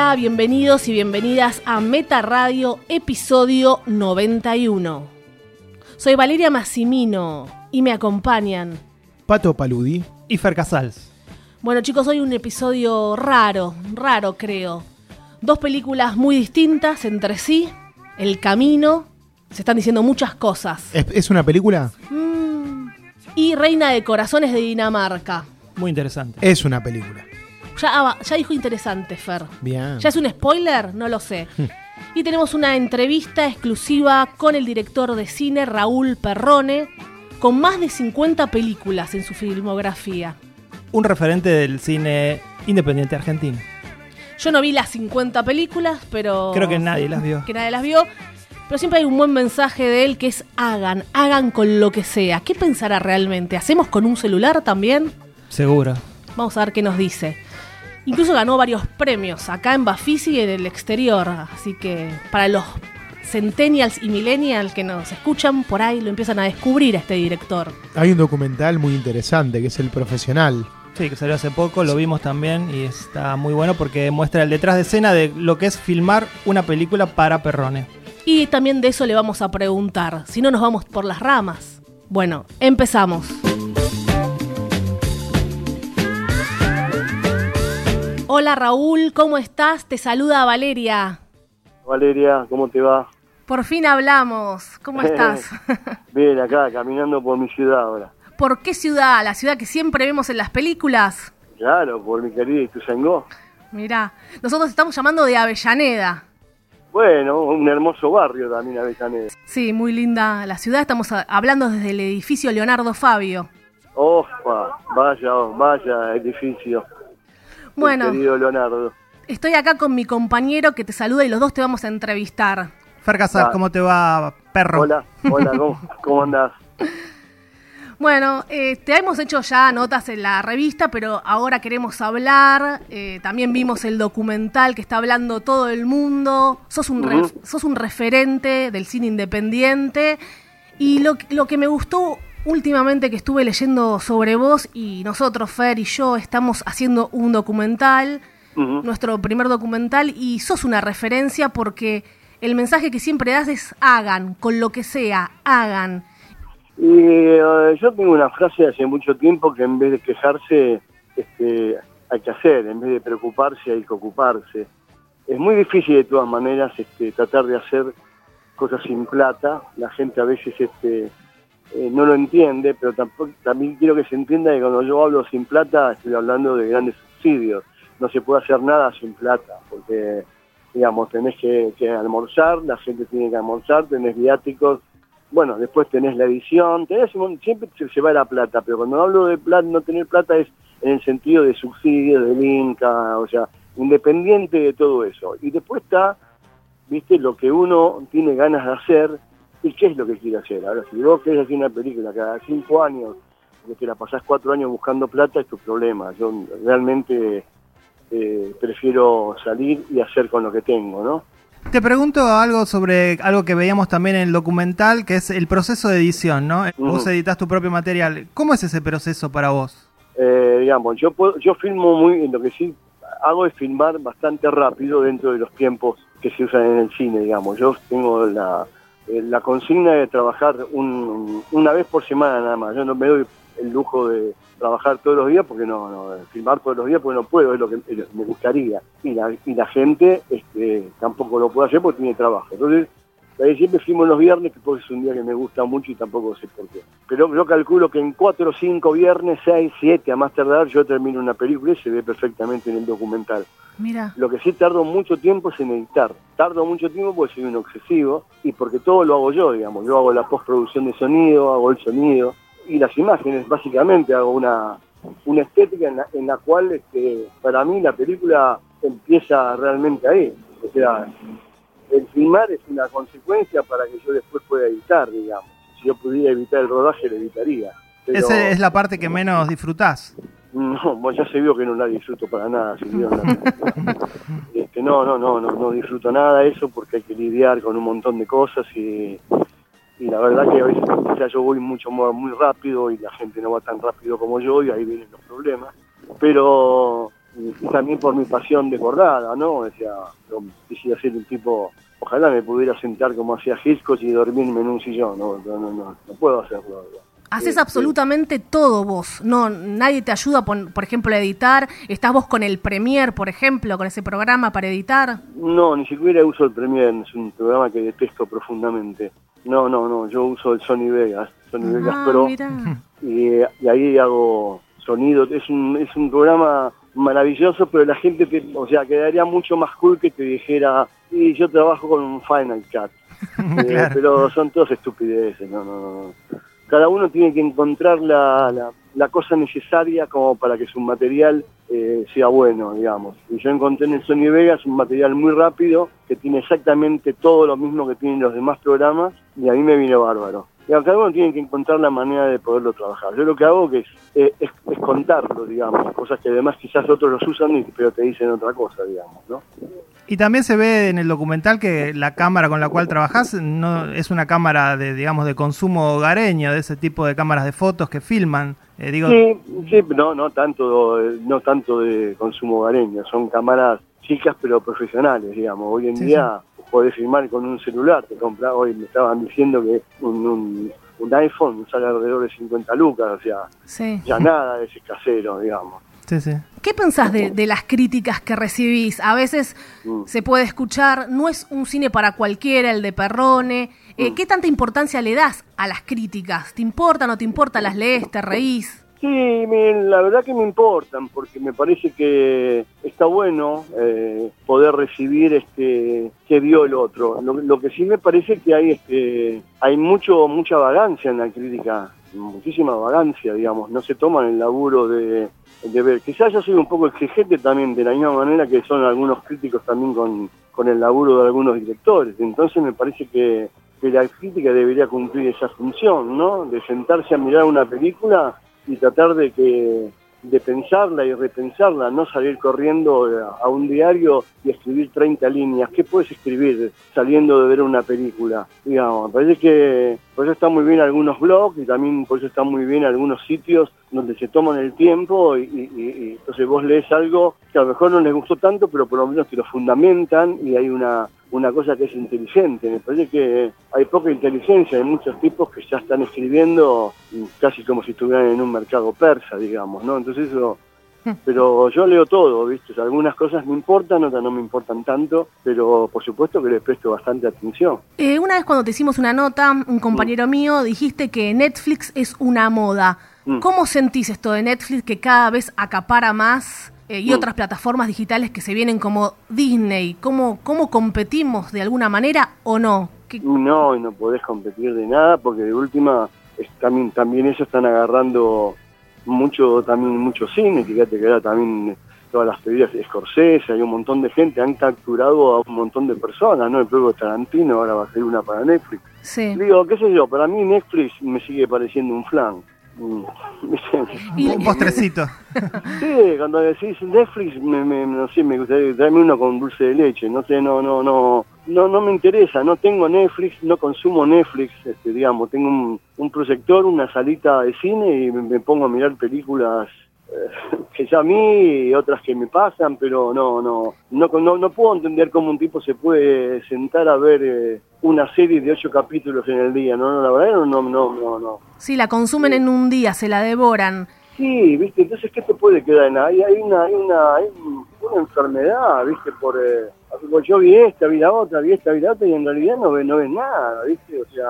Hola, bienvenidos y bienvenidas a Meta Radio, episodio 91. Soy Valeria Massimino y me acompañan. Pato Paludi. y Fer Casals. Bueno chicos, hoy un episodio raro, raro creo. Dos películas muy distintas entre sí, El Camino, se están diciendo muchas cosas. ¿Es, es una película? Mm, y Reina de Corazones de Dinamarca. Muy interesante. Es una película. Ya, ah, ya dijo interesante, Fer. Bien. ¿Ya es un spoiler? No lo sé. y tenemos una entrevista exclusiva con el director de cine Raúl Perrone, con más de 50 películas en su filmografía. Un referente del cine independiente argentino. Yo no vi las 50 películas, pero... Creo que nadie las vio. Que nadie las vio. Pero siempre hay un buen mensaje de él que es hagan, hagan con lo que sea. ¿Qué pensará realmente? ¿Hacemos con un celular también? Seguro. Vamos a ver qué nos dice. Incluso ganó varios premios acá en Bafisi y en el exterior. Así que para los centennials y millennials que nos escuchan, por ahí lo empiezan a descubrir a este director. Hay un documental muy interesante que es El Profesional. Sí, que salió hace poco, lo vimos también y está muy bueno porque muestra el detrás de escena de lo que es filmar una película para Perrone. Y también de eso le vamos a preguntar, si no nos vamos por las ramas. Bueno, empezamos. Hola Raúl, ¿cómo estás? Te saluda Valeria. Valeria, ¿cómo te va? Por fin hablamos. ¿Cómo estás? Bien, acá, caminando por mi ciudad ahora. ¿Por qué ciudad? ¿La ciudad que siempre vemos en las películas? Claro, por mi querida Ituzaingó. Mirá, nosotros estamos llamando de Avellaneda. Bueno, un hermoso barrio también Avellaneda. Sí, muy linda la ciudad. Estamos hablando desde el edificio Leonardo Fabio. Opa, vaya, vaya edificio. Bueno, Querido Leonardo. estoy acá con mi compañero que te saluda y los dos te vamos a entrevistar. Fer Casals, Ah. ¿cómo te va, perro? Hola, hola, ¿cómo, cómo andás? Bueno, eh, te hemos hecho ya notas en la revista, pero ahora queremos hablar. eh, también vimos el documental que está hablando todo el mundo. Sos un, ref- sos un referente del cine independiente. Y lo, lo que me gustó últimamente que estuve leyendo sobre vos, y nosotros, Fer y yo, estamos haciendo un documental, nuestro primer documental, y sos una referencia porque el mensaje que siempre das es hagan, con lo que sea, hagan. Y eh, yo tengo una frase de hace mucho tiempo que en vez de quejarse, este, hay que hacer, en vez de preocuparse hay que ocuparse. Es muy difícil de todas maneras este, tratar de hacer cosas sin plata. La gente a veces este, eh, no lo entiende, pero tampoco, también quiero que se entienda que cuando yo hablo sin plata estoy hablando de grandes subsidios. No se puede hacer nada sin plata, porque digamos, tenés que, que almorzar, la gente tiene que almorzar, tenés viáticos, bueno, después tenés la edición, tenés siempre se, va la plata, pero cuando hablo de plata, no tener plata es en el sentido de subsidio, del Inca, o sea, independiente de todo eso. Y después está, viste, lo que uno tiene ganas de hacer y qué es lo que quiere hacer. Ahora, si vos querés hacer una película cada cinco años, que te la pasás cuatro años buscando plata, es tu problema. Yo realmente eh, prefiero salir y hacer con lo que tengo, ¿no? Te pregunto algo sobre algo que veíamos también en el documental, que es el proceso de edición, ¿no? Vos editas tu propio material. ¿Cómo es ese proceso para vos? Eh, digamos, yo puedo, yo filmo muy, lo que sí hago es filmar bastante rápido dentro de los tiempos que se usan en el cine, digamos. Yo tengo la, la consigna de trabajar un- una vez por semana nada más. Yo no me doy el lujo de trabajar todos los días porque no, no todos los días porque no puedo, es lo que es lo que me gustaría. Y la, y la gente este, tampoco lo puede hacer porque tiene trabajo. Entonces, Siempre fuimos los viernes, que porque es un día que me gusta mucho y tampoco sé por qué. Pero yo calculo que en cuatro o cinco viernes, seis, siete, a más tardar, yo termino una película y se ve perfectamente en el documental. Mira. Lo que sí tardo mucho tiempo es en editar. Tardo mucho tiempo porque soy un obsesivo y porque todo lo hago yo, digamos. Yo hago la postproducción de sonido, hago el sonido y las imágenes, básicamente hago una, una estética en la, en la cual este, para mí la película empieza realmente ahí. O sea, el filmar es una consecuencia para que yo después pueda editar, digamos. Si yo pudiera evitar el rodaje, lo evitaría. Pero- Esa es la parte que menos disfrutás. no, ya se vio que no la disfruto para nada. si vieron la- Este, no, no, no, no, no disfruto nada de eso porque hay que lidiar con un montón de cosas y, y la verdad que a veces quizás yo voy mucho muy rápido y la gente no va tan rápido como yo y ahí vienen los problemas. Pero también por mi pasión desbordada, ¿no? O sea, yo quisiera ser un tipo, ojalá me pudiera sentar como hacía Hitchcock y dormirme en un sillón, no, no, no, no, puedo hacerlo. Haces absolutamente todo vos. No, nadie te ayuda, por, por ejemplo, a editar. Estás vos con el Premiere, por ejemplo, con ese programa para editar. No, ni siquiera uso el Premiere, es un programa que detesto profundamente. No, no, no, yo uso el Sony Vegas, Sony Vegas Ah, Pro, mirá. y, y ahí hago sonido. Es un, es un programa maravilloso, pero la gente, te- o sea, quedaría mucho más cool que te dijera, y yo trabajo con un Final Cut. Eh. Pero son todas estupideces, no, no, no. Cada uno tiene que encontrar la, la, la cosa necesaria como para que su material eh, sea bueno, digamos. Y yo encontré en el Sony Vegas un material muy rápido que tiene exactamente todo lo mismo que tienen los demás programas y a mí me vino bárbaro. Y a cada uno tiene que encontrar la manera de poderlo trabajar. Yo lo que hago que es, eh, es, es contarlo, digamos, cosas que además quizás otros los usan y, pero te dicen otra cosa, digamos, ¿no? Y también se ve en el documental que la cámara con la cual trabajás no es una cámara de, digamos, de consumo hogareño, de ese tipo de cámaras de fotos que filman. Eh, digo, Sí, sí, no, no tanto, no tanto de consumo hogareño, son cámaras chicas pero profesionales, digamos. Hoy en Sí, día podés filmar con un celular, te compras, hoy me estaban diciendo que un, un, un iPhone sale alrededor de 50 lucas, o sea, Sí. ya nada de ese casero, digamos. sí, sí. ¿Qué pensás de, de las críticas que recibís? A veces Mm. se puede escuchar, no es un cine para cualquiera, el de Perrone. Eh, Mm. ¿Qué tanta importancia le das a las críticas? ¿Te importa, no te importa? ¿Las lees, te reís? Sí, me- la verdad que me importan, porque me parece que está bueno eh, poder recibir este que vio el otro. Lo, lo que sí me parece que hay este hay mucho mucha vagancia en la crítica, muchísima vagancia, digamos. No se toman el laburo de, ver. Quizás yo soy un poco exigente también, de la misma manera que son algunos críticos también con, con el laburo de algunos directores. Entonces me parece que que la crítica debería cumplir esa función, ¿no? De sentarse a mirar una película y tratar de que de pensarla y repensarla, no salir corriendo a, un diario y escribir 30 líneas. ¿Qué puedes escribir saliendo de ver una película? Digamos, parece que por eso están muy bien algunos blogs y también por eso están muy bien algunos sitios donde se toman el tiempo y, y- entonces vos lees algo que a lo mejor no les gustó tanto, pero por lo menos te lo fundamentan y hay una una cosa que es inteligente. Me parece que hay poca inteligencia, hay muchos tipos que ya están escribiendo casi como si estuvieran en un mercado persa, digamos, ¿no? Entonces eso... Pero yo leo todo, ¿viste? Algunas cosas me importan, otras no me importan tanto, pero por supuesto que les presto bastante atención. Eh, una vez cuando te hicimos una nota, un compañero mío dijiste que Netflix es una moda. Mm. ¿Cómo sentís esto de Netflix que cada vez acapara más eh, y Mm. otras plataformas digitales que se vienen como Disney? ¿Cómo, ¿Cómo competimos de alguna manera o no? ¿Qué- No, y no podés competir de nada porque de última es- también, también ellos están agarrando mucho también mucho cine, fíjate que era también todas las pedidas de Scorsese, hay un montón de gente, han capturado a un montón de personas, ¿no? El propio Tarantino ahora va a ser una para Netflix. Sí. Digo, qué sé yo, para mí Netflix me sigue pareciendo un flan. Mm, Un postrecito. Sí, cuando decís Netflix, me, me- no sé, me gustaría traerme uno con dulce de leche, no sé, no, no, no, no, no me interesa, no tengo Netflix, no consumo Netflix, este, digamos, tengo un, un proyector, una salita de cine y me, me pongo a mirar películas eh, que ya a mí y otras que me pasan, pero no, no, no, no, no puedo entender cómo un tipo se puede sentar a ver eh, una serie de ocho capítulos en el día, no, no, la verdad no, no, no, no. Sí, la consumen en un día, se la devoran. Sí, viste, entonces, ¿qué te puede quedar? en- Hay, hay una, hay una, hay un- una enfermedad, viste, por, eh, Yo vi esta, vi la otra, vi esta, vi la otra y en realidad no ves, no ves nada, ¿viste? O sea,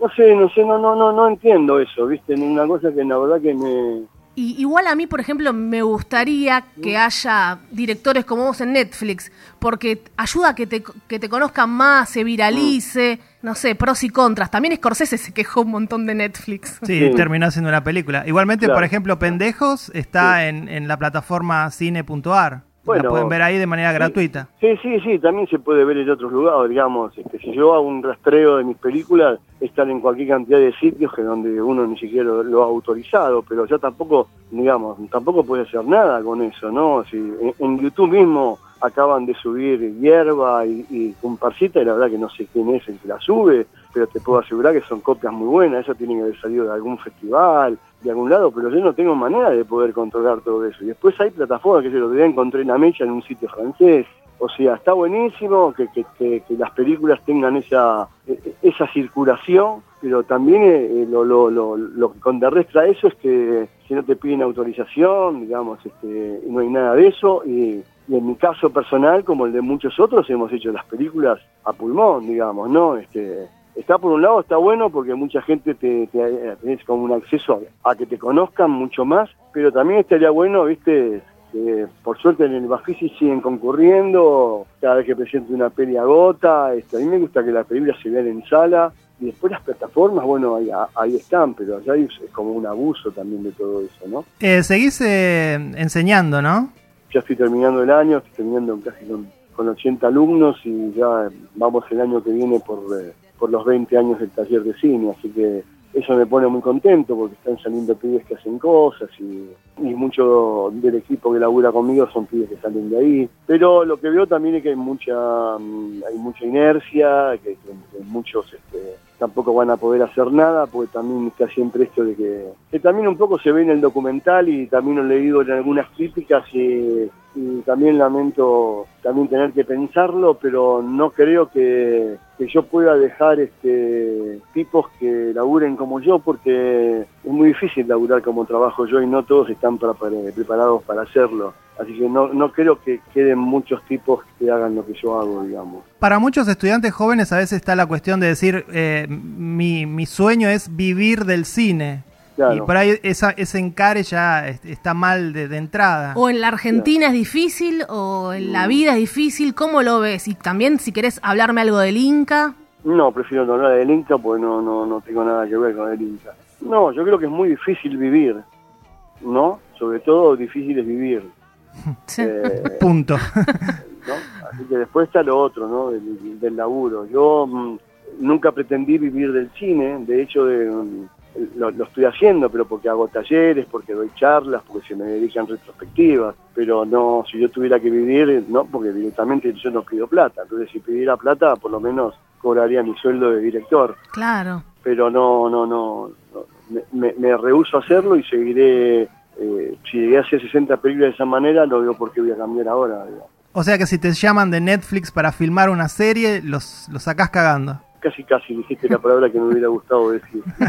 no sé, no sé, no, no, no, no entiendo eso, ¿viste? Una cosa que la verdad que me, y igual a mí, por ejemplo, me gustaría que haya directores como vos en Netflix, porque ayuda a que te, que te conozcan más, se viralice, no sé, pros y contras. También Scorsese se quejó un montón de Netflix. Sí, Sí. terminó haciendo una película. Igualmente, Claro. por ejemplo, Pendejos está en, en la plataforma cine.ar. Bueno. la pueden ver ahí de manera gratuita. Sí, sí, sí, también se puede ver en otros lugares, digamos. Este, si yo hago un rastreo de mis películas, están en cualquier cantidad de sitios que donde uno ni siquiera lo, lo ha autorizado, pero ya tampoco, digamos, tampoco puede hacer nada con eso, ¿no? Si en, en YouTube mismo acaban de subir Hierba y, y Comparsita, y la verdad que no sé quién es el que la sube, pero te puedo asegurar que son copias muy buenas, eso tiene que haber salido de algún festival, de algún lado, pero yo no tengo manera de poder controlar todo eso. Y después hay plataformas que se lo día encontré en la mecha en un sitio francés. O sea, está buenísimo que, las películas tengan esa, e- esa circulación, pero también eh, lo, lo, lo, lo que contrarresta eso es que si no te piden autorización, digamos, este, no hay nada de eso. Y, y en mi caso personal, como el de muchos otros, hemos hecho las películas a pulmón, digamos, ¿no? Este, está por un lado, está bueno porque mucha gente te, te tenés como un acceso a, a que te conozcan mucho más, pero también estaría bueno, viste, que por suerte en el Bafisi siguen concurriendo, cada vez que presente una peli agota, este, a mí me gusta que las películas se vean en sala, y después las plataformas, bueno, ahí, ahí están, pero allá es como un abuso también de todo eso, ¿no? Eh, seguís eh, enseñando, ¿no? ya estoy terminando el año, estoy terminando casi con, con 80 alumnos y ya vamos el año que viene por, eh, por los 20 años del taller de cine, así que eso me pone muy contento porque están saliendo pibes que hacen cosas y, y mucho del equipo que labura conmigo son pibes que salen de ahí. Pero lo que veo también es que hay mucha mm, hay mucha inercia, que, muchos este, tampoco van a poder hacer nada, porque también está siempre esto de que, que también un poco se ve en el documental y también lo he leído en algunas críticas y también lamento también tener que pensarlo, pero no creo que, que yo pueda dejar este tipos que laburen como yo, porque es muy difícil laburar como trabajo yo y no todos están para- para- preparados para hacerlo. Así que no, no creo que queden muchos tipos que hagan lo que yo hago, digamos. Para muchos estudiantes jóvenes a veces está la cuestión de decir, eh, mi, mi sueño es vivir del cine. Claro. Y por ahí esa, ese encare ya est- está mal de, de entrada. O en la Argentina es difícil, o en la vida es difícil, ¿cómo lo ves? Y también si querés hablarme algo del Inca. No, prefiero no hablar del Inca porque no, no, no tengo nada que ver con el Inca. No, yo creo que es muy difícil vivir, ¿no? Sobre todo difícil es vivir. Eh, Punto. ¿no? Así que después está lo otro, ¿no? Del, del laburo. Yo mm, nunca pretendí vivir del cine, de hecho de, mm, lo, lo estoy haciendo, pero porque hago talleres, porque doy charlas, porque se me dedican retrospectivas, pero no, si yo tuviera que vivir, no, porque directamente yo no pido plata, entonces si pidiera plata, por lo menos cobraría mi sueldo de director, Claro. pero no, no, no, no, me, me, me rehúso a hacerlo y seguiré, eh, si llegué a hacer 60 películas de esa manera, no veo por qué voy a cambiar ahora, digamos. O sea que si te llaman de Netflix para filmar una serie, los, los sacás cagando. Casi casi dijiste la palabra que me hubiera gustado decir.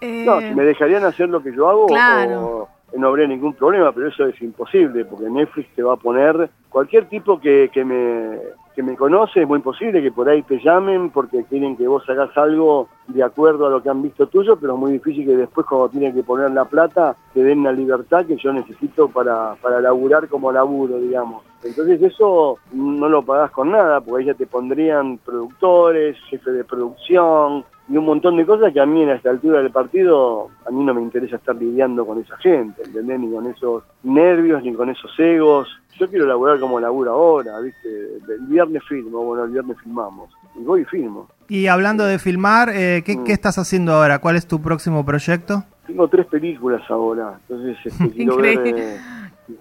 Eh, No, si me dejarían hacer lo que yo hago, Claro. o- no habría ningún problema, pero eso es imposible, porque Netflix te va a poner cualquier tipo que, que me que me conoce, es muy posible que por ahí te llamen porque quieren que vos hagas algo de acuerdo a lo que han visto tuyo, pero es muy difícil que después cuando tienen que poner la plata te den la libertad que yo necesito para, para laburar como laburo, digamos. Entonces eso no lo pagás con nada, porque ahí ya te pondrían productores, jefe de producción y un montón de cosas que a mí en esta altura del partido a mí no me interesa estar lidiando con esa gente, ¿entendés? Ni con esos nervios, ni con esos egos. Yo quiero laburar como laburo ahora, ¿viste? El viernes filmo, bueno, el viernes filmamos. Y voy y filmo. Y hablando de filmar, eh, ¿qué, Mm. qué estás haciendo ahora? ¿Cuál es tu próximo proyecto? Tengo tres películas ahora, entonces este, quiero ver Increíble. eh,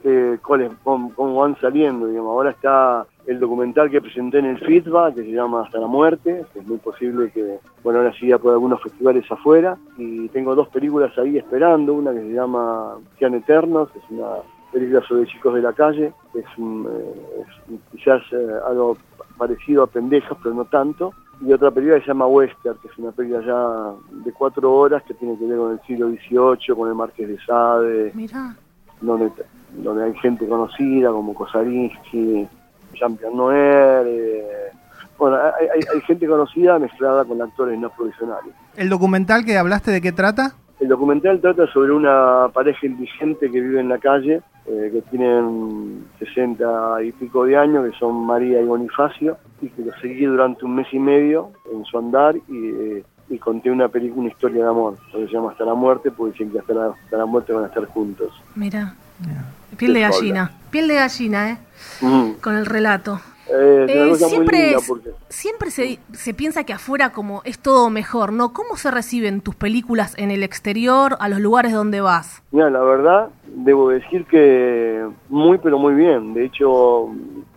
eh, cómo, cómo van saliendo. Digamos. Ahora está el documental que presenté en el FITBA, que se llama Hasta la Muerte, que es muy posible que, bueno, ahora sí ya por algunos festivales afuera. Y tengo dos películas ahí esperando, una que se llama Sean Eternos, que es una película sobre chicos de la calle, que es, un, eh, quizás eh, algo parecido a Pendejas, pero no tanto. Y otra película que se llama Western, que es una película ya de cuatro horas que tiene que ver con el siglo XVIII, con el Marqués de Sade, Mirá. Donde, donde hay gente conocida como Kosarinsky, Jean-Pierre Noer, eh, bueno, hay, hay- hay gente conocida mezclada con actores no profesionales. ¿El documental que hablaste de qué trata? El documental trata sobre una pareja indigente que vive en la calle, eh, que tienen 60 y pico de años, que son María y Bonifacio, y que los seguí durante un mes y medio en su andar y, eh, y conté una película, una historia de amor, que se llama Hasta la muerte, porque dicen que hasta la, hasta la muerte van a estar juntos. Mira. Piel de gallina. Piel de gallina, ¿eh? Mm. Con el relato. Eh, Eh, siempre linda es- porque... siempre se, se piensa que afuera como es todo mejor, ¿no? ¿Cómo se reciben tus películas en el exterior, a los lugares donde vas? Mira, la verdad, debo decir que muy, pero muy bien. De hecho,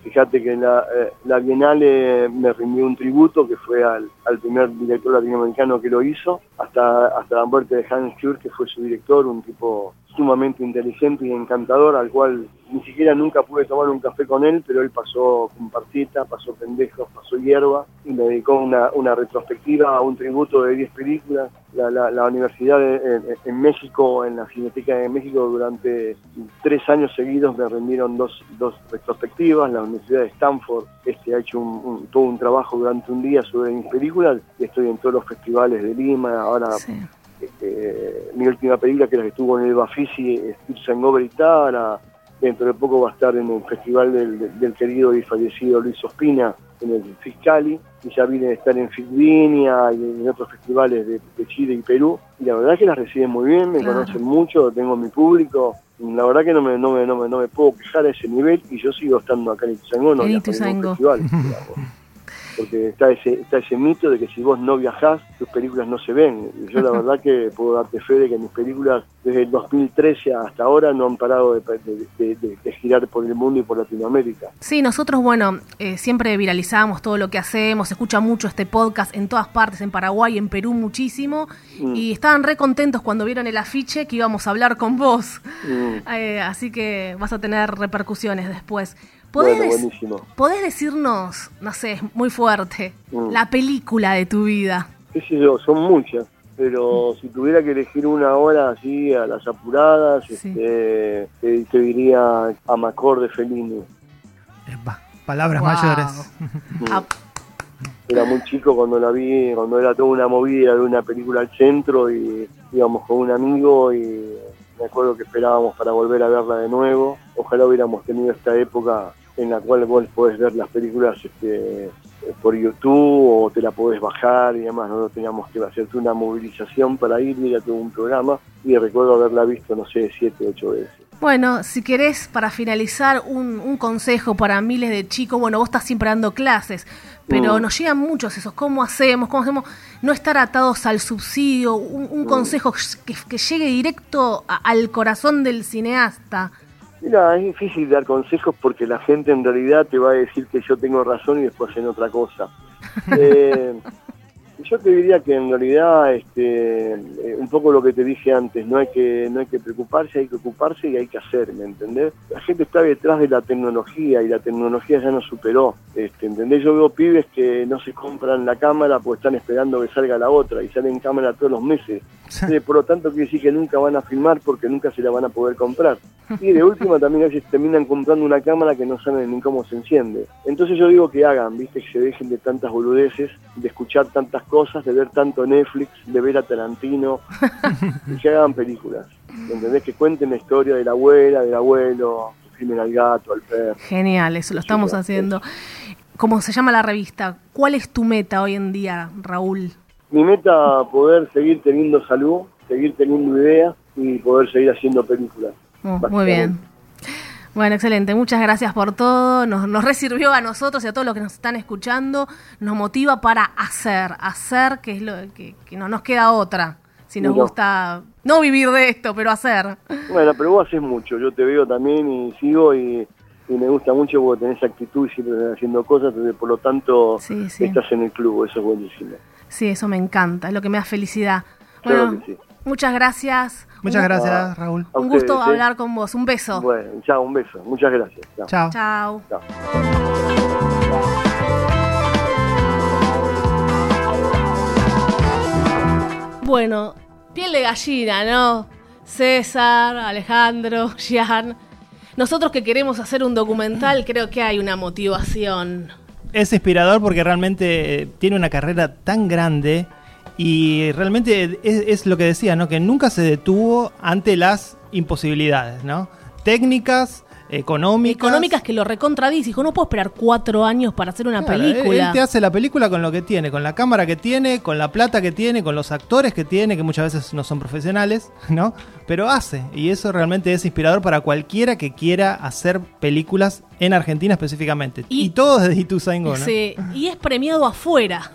fíjate que la, eh, la Bienale me rindió un tributo que fue al, primer director latinoamericano que lo hizo, hasta, hasta la muerte de Hans Kür, que fue su director, un tipo sumamente inteligente y encantador, al cual ni siquiera nunca pude tomar un café con él, pero él pasó compartita, pasó pendejos, pasó hierba, y me dedicó una, una retrospectiva, un tributo de 10 películas. La, la, la universidad de- en, México, en la Cineteca de México, durante tres años seguidos me rindieron dos, dos retrospectivas. La Universidad de Stanford este, ha hecho un, todo un trabajo durante un día sobre mis películas y estoy en todos los festivales de Lima. Ahora. Este, mi última película, que la que estuvo en el Bafisi, Stirsen Obritara, dentro de poco va a estar en el festival del, del- del querido y fallecido Luis Ospina, en el Fiscali, y ya viene a estar en Fitvinia y en otros festivales de, de Chile y Perú, y la verdad que las reciben muy bien, me Claro. conocen mucho, tengo mi público, la verdad que no me, no me, no me, no me puedo quejar a ese nivel, y yo sigo estando acá en Ituzaingó, no En Ituzaingó. festival, digamos porque está ese, está ese mito de que si vos no viajás, tus películas no se ven. Y yo la verdad que puedo darte fe de que mis películas desde el 2013 hasta ahora no han parado de, de- de- de- de girar por el mundo y por Latinoamérica. Sí, nosotros, bueno, eh, siempre viralizamos todo lo que hacemos, se escucha mucho este podcast en todas partes, en Paraguay, en Perú muchísimo, Mm. y estaban re contentos cuando vieron el afiche que íbamos a hablar con vos. Mm. Eh, así que vas a tener repercusiones después. ¿Podés, Bueno, dec- buenísimo. podés decirnos, no sé, muy fuerte, Mm. la película de tu vida? qué sé yo, son muchas, pero si tuviera que elegir una hora así a las apuradas, Sí. este, te, te diría Amacor de Fellini. Epa, palabras Wow. mayores. Mm. Ah, Era muy chico cuando la vi, cuando era toda una movida de una película al centro y íbamos con un amigo y me acuerdo que esperábamos para volver a verla de nuevo. Ojalá hubiéramos tenido esta época en la cual vos podés ver las películas este, por YouTube o te la podés bajar y demás. Nosotros teníamos que hacerte una movilización para ir, ir a todo un programa y recuerdo haberla visto, no sé, siete, ocho veces. Bueno, si querés, para finalizar, un, un consejo para miles de chicos. Bueno, vos estás siempre dando clases, pero Mm. nos llegan muchos esos. ¿Cómo hacemos? ¿Cómo hacemos? No estar atados al subsidio. Un, un Mm. consejo que, que llegue directo a- al corazón del cineasta. Mira, es difícil dar consejos porque la gente en realidad te va a decir que yo tengo razón y después hacen otra cosa. Eh, yo te diría que en realidad, este, eh, un poco lo que te dije antes, no hay que no hay que preocuparse, hay que ocuparse y hay que hacer, ¿me entendés? La gente está detrás de la tecnología y la tecnología ya nos superó, este, ¿entendés? Yo veo pibes que no se compran la cámara porque están esperando que salga la otra y salen cámara todos los meses. Eh, por lo tanto, quiere decir que nunca van a filmar porque nunca se la van a poder comprar. Y de última también a veces terminan comprando una cámara que no saben ni cómo se enciende. Entonces yo digo que hagan, viste, que se dejen de tantas boludeces, de escuchar tantas cosas, de ver tanto Netflix, de ver a Tarantino, que hagan películas. ¿Entendés? Que cuenten la historia de la abuela, del abuelo, que filmen al gato, al perro. Genial, eso lo estamos Sí, haciendo. ¿Cómo se llama la revista? ¿Cuál es tu meta hoy en día, Raúl? Mi meta poder seguir teniendo salud, seguir teniendo ideas y poder seguir haciendo películas. Oh, muy bien. Bueno, excelente. Muchas gracias por todo. Nos, nos resirvió a nosotros y a todos los que nos están escuchando. Nos motiva para hacer, hacer que es lo que, que no nos queda otra. Si nos No. gusta no vivir de esto, pero hacer. Bueno, pero vos haces mucho, yo te veo también y sigo y, y me gusta mucho porque tenés actitud y siempre estás haciendo cosas, entonces por lo tanto Sí, sí. estás en el club, eso es buenísimo. Sí, eso me encanta, es lo que me da felicidad. Claro que sí. Muchas gracias. Muchas Un- gracias, Raúl. Un ustedes, gusto hablar con vos. Un beso. Bueno, chao, un beso, muchas gracias. Chao. Chao. Chao. Bueno, piel de gallina, ¿no? César, Alejandro, Gian. nosotros que queremos hacer un documental, creo que hay una motivación. Es inspirador porque realmente tiene una carrera tan grande y realmente es, es lo que decía, ¿no? Que nunca se detuvo ante las imposibilidades, ¿no? Técnicas, económicas. Económicas que lo recontradís. Dijo, no puedo esperar cuatro años para hacer una Claro, él- película. Él te hace la película con lo que tiene, con la cámara que tiene, con la plata que tiene, con los actores que tiene, que muchas veces no son profesionales, ¿no? Pero hace, y eso realmente es inspirador para cualquiera que quiera hacer películas en Argentina específicamente. Y- Y, todo desde Ituzaingó, ¿no? Sí, y es premiado afuera.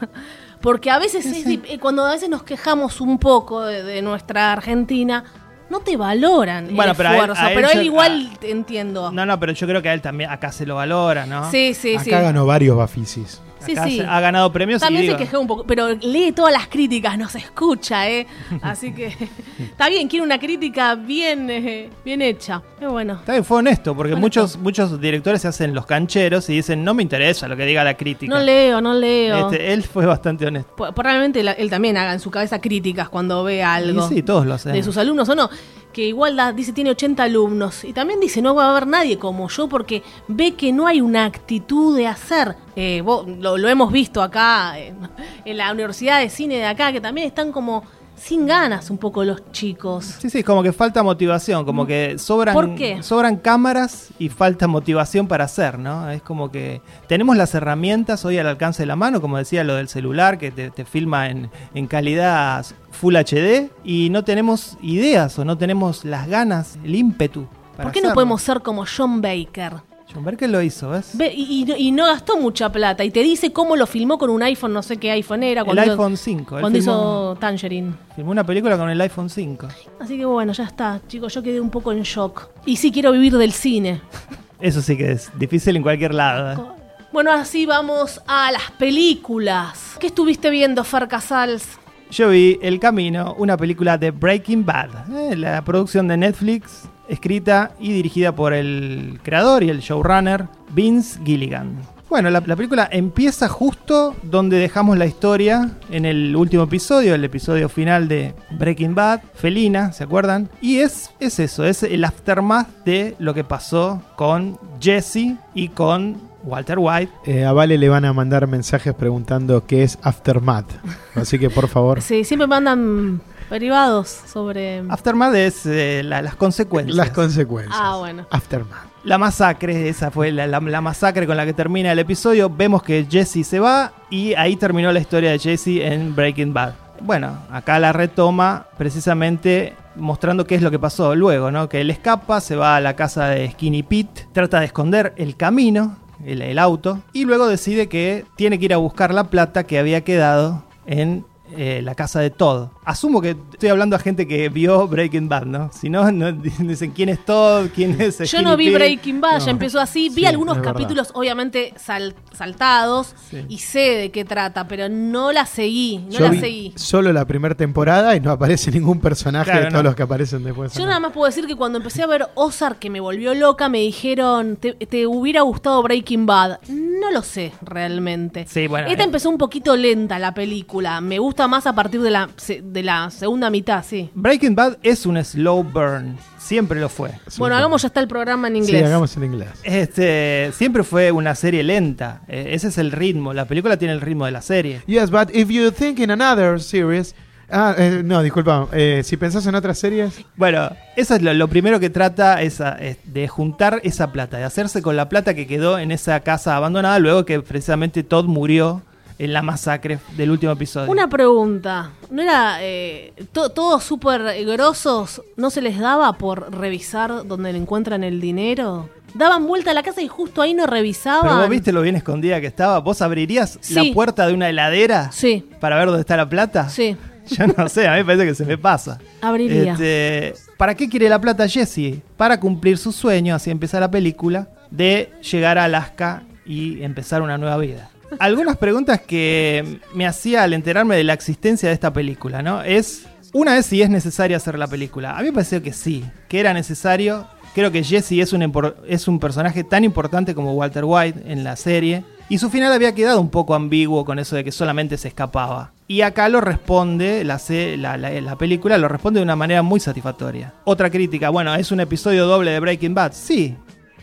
Porque a veces, es eh, cuando a veces nos quejamos un poco de, de nuestra Argentina, no te valoran Bueno, el pero a él- esfuerzo. a él pero él yo- igual te entiendo. No, no, pero yo creo que a él también acá se lo valora, ¿no? Sí, sí, Acá sí. ganó varios Bafisis. Sí, Acá sí. ha ganado premios También y se digo, quejó un poco, pero lee todas las críticas, nos escucha, ¿eh? Así que está bien, quiere una crítica bien, eh, bien hecha. Qué bueno. Está bien, fue honesto, porque Honesto. muchos, muchos directores se hacen los cancheros y dicen, no me interesa lo que diga la crítica. No leo, no leo. Este, él fue bastante honesto. Probablemente él también haga en su cabeza críticas cuando ve algo. Y sí, todos lo hacen. de sus alumnos o no. Que igual da- dice tiene 80 alumnos. Y también dice no va a haber nadie como yo porque ve que no hay una actitud de hacer. Eh, vos- lo, lo hemos visto acá en la Universidad de Cine de acá, que también están como sin ganas un poco los chicos. Sí, sí, como que falta motivación, como que sobran, ¿Por qué? sobran cámaras y falta motivación para hacer, ¿no? Es como que tenemos las herramientas hoy al alcance de la mano, como decía lo del celular, que te, te filma en, en calidad Full HD, y no tenemos ideas o no tenemos las ganas, el ímpetu. para ¿Por qué no podemos ser como John Baker? John Berkel lo hizo, ¿ves? Ve, y, y no- y no gastó mucha plata. Y te dice cómo lo filmó con un iPhone, no sé qué iPhone era. el cuando iPhone 5. él Cuando filmó, hizo Tangerine. filmó una película con el iPhone 5. Así que bueno, ya está, chicos, yo quedé un poco en shock. Y sí quiero vivir del cine. Eso sí que es difícil en cualquier lado. ¿eh? Bueno, así vamos a las películas. ¿Qué estuviste viendo, Fer Casals? Yo vi El Camino, una película de Breaking Bad, eh, la producción de Netflix, escrita y dirigida por el creador y el showrunner Vince Gilligan. Bueno, la, la película empieza justo donde dejamos la historia en el último episodio, el episodio final de Breaking Bad, Felina, ¿se acuerdan? Y es, es eso, es el aftermath de lo que pasó con Jesse y con Walter White. Eh, a Vale le van a mandar mensajes preguntando qué es Aftermath. Así que por favor, Sí, siempre mandan privados sobre... Aftermath es eh, la- las consecuencias. las consecuencias. Ah, bueno. Aftermath. La masacre, esa fue la, la- la masacre con la que termina el episodio. Vemos que Jesse se va y ahí terminó la historia de Jesse en Breaking Bad. Bueno, acá la retoma precisamente mostrando qué es lo que pasó luego, ¿no? Que él escapa, se va a la casa de Skinny Pete, trata de esconder el camino, el, auto, y luego decide que tiene que ir a buscar la plata que había quedado en eh, la casa de Todd. Asumo que estoy hablando a gente que vio Breaking Bad, ¿no? Si no, no dicen quién es Todd, quién es Yo Skinny no vi. Breaking Bad, ya empezó así. Vi Sí, algunos verdad. capítulos, obviamente sal- saltados, Sí. y sé de qué trata, pero no la seguí, no Yo la vi seguí. solo la primera temporada y no aparece ningún personaje Claro, de todos no. los que aparecen después. Yo nada más puedo decir que cuando empecé a ver Ozark, que me volvió loca, me dijeron, ¿te, te hubiera gustado Breaking Bad? No lo sé, realmente. Sí, bueno, Esta eh. empezó un poquito lenta, la película. Me gusta más a partir de la, de la segunda mitad, sí. Breaking Bad es un slow burn. Siempre lo fue. Sí, bueno, sí. hagamos ya está el programa en Sí, inglés. hagamos en inglés. Este, siempre fue una serie lenta. Eh, ese es el ritmo. La película tiene el ritmo de la serie. Yes, but if you think in another series. Ah, eh, no, disculpa. eh, si pensás en otras series. Bueno, eso es lo, lo primero que trata es, a- es de juntar esa plata, de hacerse con la plata que quedó en esa casa abandonada luego que precisamente Todd murió en la masacre del último episodio. Una pregunta. ¿No era eh, to- todos súper grosos? ¿No se les daba por revisar dónde le encuentran el dinero? Daban vuelta a la casa y justo ahí no revisaban. Pero vos viste lo bien escondida que estaba. ¿Vos abrirías Sí. la puerta de una heladera Sí, para ver dónde está la plata? sí. Yo no sé, a mí me parece que se me pasa. Abriría. Este, ¿Para qué quiere la plata Jesse? Para cumplir su sueño, así empieza la película, de llegar a Alaska y empezar una nueva vida. Algunas preguntas que me hacía al enterarme de la existencia de esta película, ¿no? Es, una es si es necesario hacer la película. A mí me pareció que sí, que era necesario. Creo que Jesse es un, es un personaje tan importante como Walter White en la serie. Y su final había quedado un poco ambiguo con eso de que solamente se escapaba. Y acá lo responde, la, la, la- la película lo responde de una manera muy satisfactoria. Otra crítica, bueno, ¿es un episodio doble de Breaking Bad? Sí,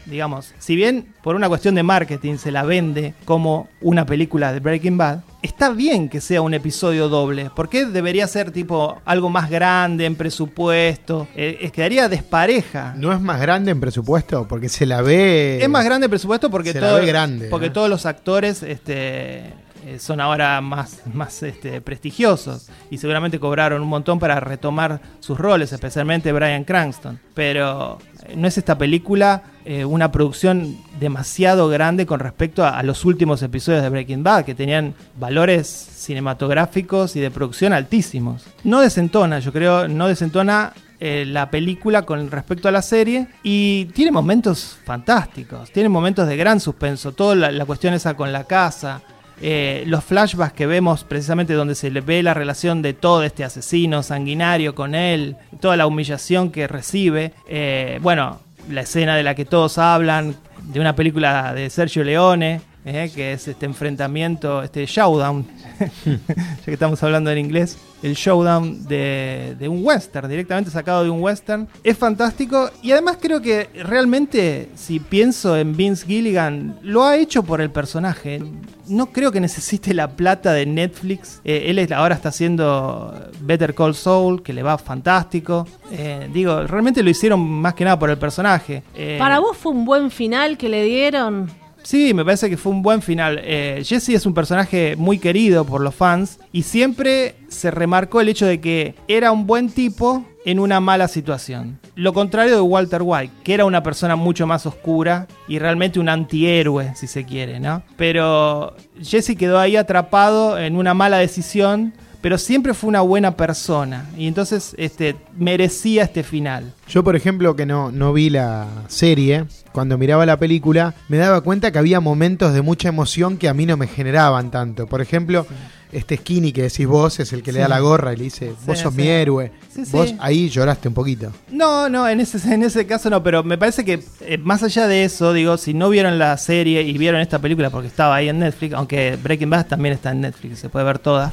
digamos, si bien por una cuestión de marketing se la vende como una película de Breaking Bad, está bien que sea un episodio doble. ¿Por qué debería ser tipo algo más grande en presupuesto? Eh, quedaría despareja. ¿No es más grande en presupuesto? Porque se la ve. Es más grande en presupuesto porque, Se la ve grande, porque todos los actores este, eh, son ahora más, más este, prestigiosos y seguramente cobraron un montón para retomar sus roles, especialmente Brian Cranston. Pero no es esta película eh, una producción demasiado grande con respecto a, los últimos episodios de Breaking Bad, que tenían valores cinematográficos y de producción altísimos. No desentona, yo creo, no desentona eh, la película con respecto a la serie y tiene momentos fantásticos, tiene momentos de gran suspenso, toda la, la cuestión esa con la casa, eh, los flashbacks que vemos precisamente donde se le ve la relación de todo este asesino sanguinario con él, toda la humillación que recibe, eh, bueno, la escena de la que todos hablan, de una película de Sergio Leone, eh, que es este enfrentamiento, este showdown, ya que estamos hablando en inglés, el showdown de, de un western, directamente sacado de un western. Es fantástico y además creo que realmente, si pienso en Vince Gilligan, lo ha hecho por el personaje. No creo que necesite la plata de Netflix. Eh, él ahora está haciendo Better Call Saul, que le va fantástico. Eh, digo, realmente lo hicieron más que nada por el personaje. Eh, ¿Para vos fue un buen final que le dieron? Sí, me parece que fue un buen final. Eh, Jesse es un personaje muy querido por los fans y siempre se remarcó el hecho de que era un buen tipo en una mala situación. Lo contrario de Walter White, que era una persona mucho más oscura y realmente un antihéroe, si se quiere, ¿no? Pero Jesse quedó ahí atrapado en una mala decisión, pero siempre fue una buena persona y entonces este, merecía este final. Yo, por ejemplo, que no, no vi la serie, cuando miraba la película, me daba cuenta que había momentos de mucha emoción que a mí no me generaban tanto. Por ejemplo, este Skinny que decís vos es el que le da la gorra y le dice, vos Sí, sos mi héroe. Vos ahí lloraste un poquito. No, no, en ese, en ese caso no, pero me parece que eh, más allá de eso, digo, si no vieron la serie y vieron esta película porque estaba ahí en Netflix, aunque Breaking Bad también está en Netflix, se puede ver toda,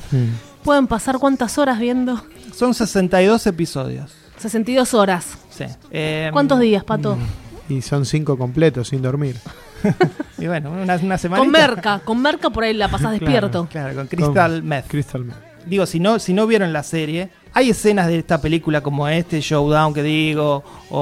¿Pueden pasar cuántas horas viendo? son 62 episodios. 62 horas. Sí. Eh, ¿Cuántos días, Pato? Y son cinco completos sin dormir. Y bueno, una, una semana. Con merca, con merca por ahí la pasás despierto. Claro, con Crystal Con Meth. Crystal Meth. digo, si no, si no vieron la serie, hay escenas de esta película como este showdown que digo, o,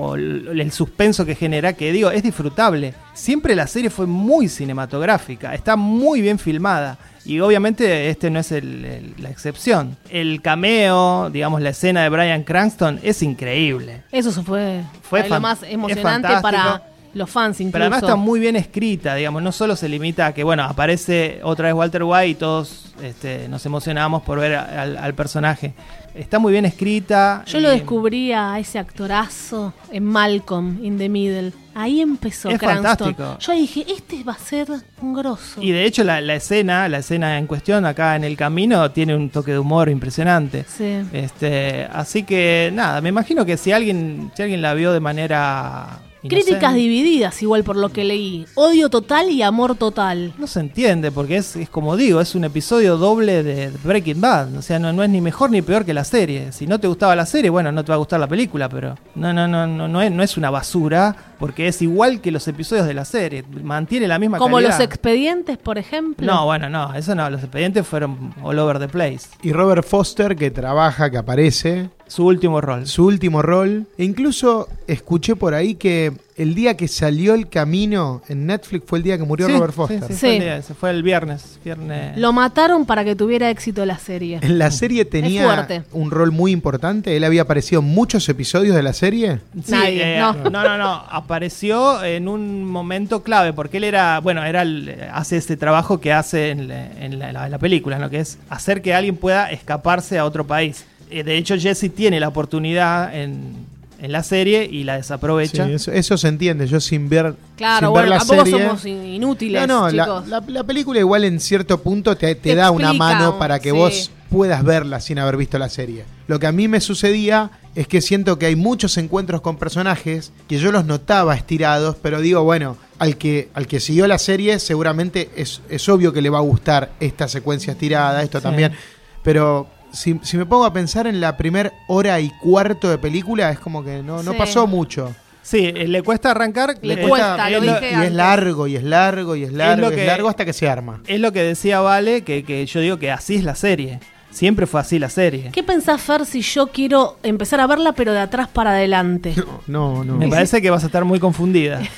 o el, el suspenso que genera, que digo, es disfrutable. Siempre la serie fue muy cinematográfica, está muy bien filmada. Y obviamente este no es el- el- la excepción. El cameo, digamos, la escena de Brian Cranston es increíble. Eso fue, Fue lo más emocionante para los fans incluso. Pero además está muy bien escrita, digamos, no solo se limita a que, bueno, aparece otra vez Walter White y todos este, nos emocionamos por ver al, al personaje. Está muy bien escrita. Yo lo descubrí a ese actorazo en Malcolm in the Middle. Ahí empezó Es Cranston. fantástico. Yo dije, este va a ser un grosso. Y de hecho la, la escena, la escena en cuestión acá en el camino tiene un toque de humor impresionante. Sí. Este, así que nada, me imagino que si alguien, si alguien la vio de manera Críticas divididas, igual por lo que leí. Odio total y amor total. No se entiende, porque es, es como digo, es un episodio doble de Breaking Bad. O sea, no, no es ni mejor ni peor que la serie. Si no te gustaba la serie, bueno, no te va a gustar la película, pero no, no, no, no, no es, no es una basura, porque es igual que los episodios de la serie. Mantiene la misma Como calidad. los expedientes, por ejemplo. No, bueno, no, eso no. Los expedientes fueron all over the place. Y Robert Foster, que trabaja, que aparece, Su último rol. su último rol. E incluso escuché por ahí que el día que salió el camino en Netflix fue el día que murió Sí, Robert Foster. sí, Sí. Fue, el día ese, fue el viernes. viernes. Lo mataron para que tuviera éxito la serie. En la serie tenía un rol muy importante. Él había aparecido en muchos episodios de la serie. Sí, Nadie, eh, no. no, no, no. Apareció en un momento clave, porque él era, bueno, era el- hace este trabajo que hace en, la, en la- en la película, ¿no? Que es hacer que alguien pueda escaparse a otro país. Eh, de hecho, Jesse tiene la oportunidad en, en la serie y la desaprovecha. Sí, eso, eso se entiende. Yo sin ver, Claro, sin bueno, ver la tampoco serie. somos in- inútiles, no, no, la, chicos. la- la película igual en cierto punto te, te Te da una mano para que sí. vos puedas verla sin haber visto la serie. Lo que a mí me sucedía es que siento que hay muchos encuentros con personajes que yo los notaba estirados, pero digo, bueno, al que, al que siguió la serie seguramente es, es obvio que le va a gustar esta secuencia estirada, esto Sí. también, pero... Si, si me pongo a pensar en la primer hora y cuarto de película, es como que no, no Sí. pasó mucho. Sí, eh, le cuesta arrancar. Le cuesta, es lo lo- dije y antes. es largo, y es largo, y es largo, lo y que- es largo hasta que se arma. Es lo que decía Vale, que, que yo digo que así es la serie. Siempre fue así la serie. ¿Qué pensás, Fer, si yo quiero empezar a verla, pero de atrás para adelante? No, no. Me parece que vas a estar muy confundida.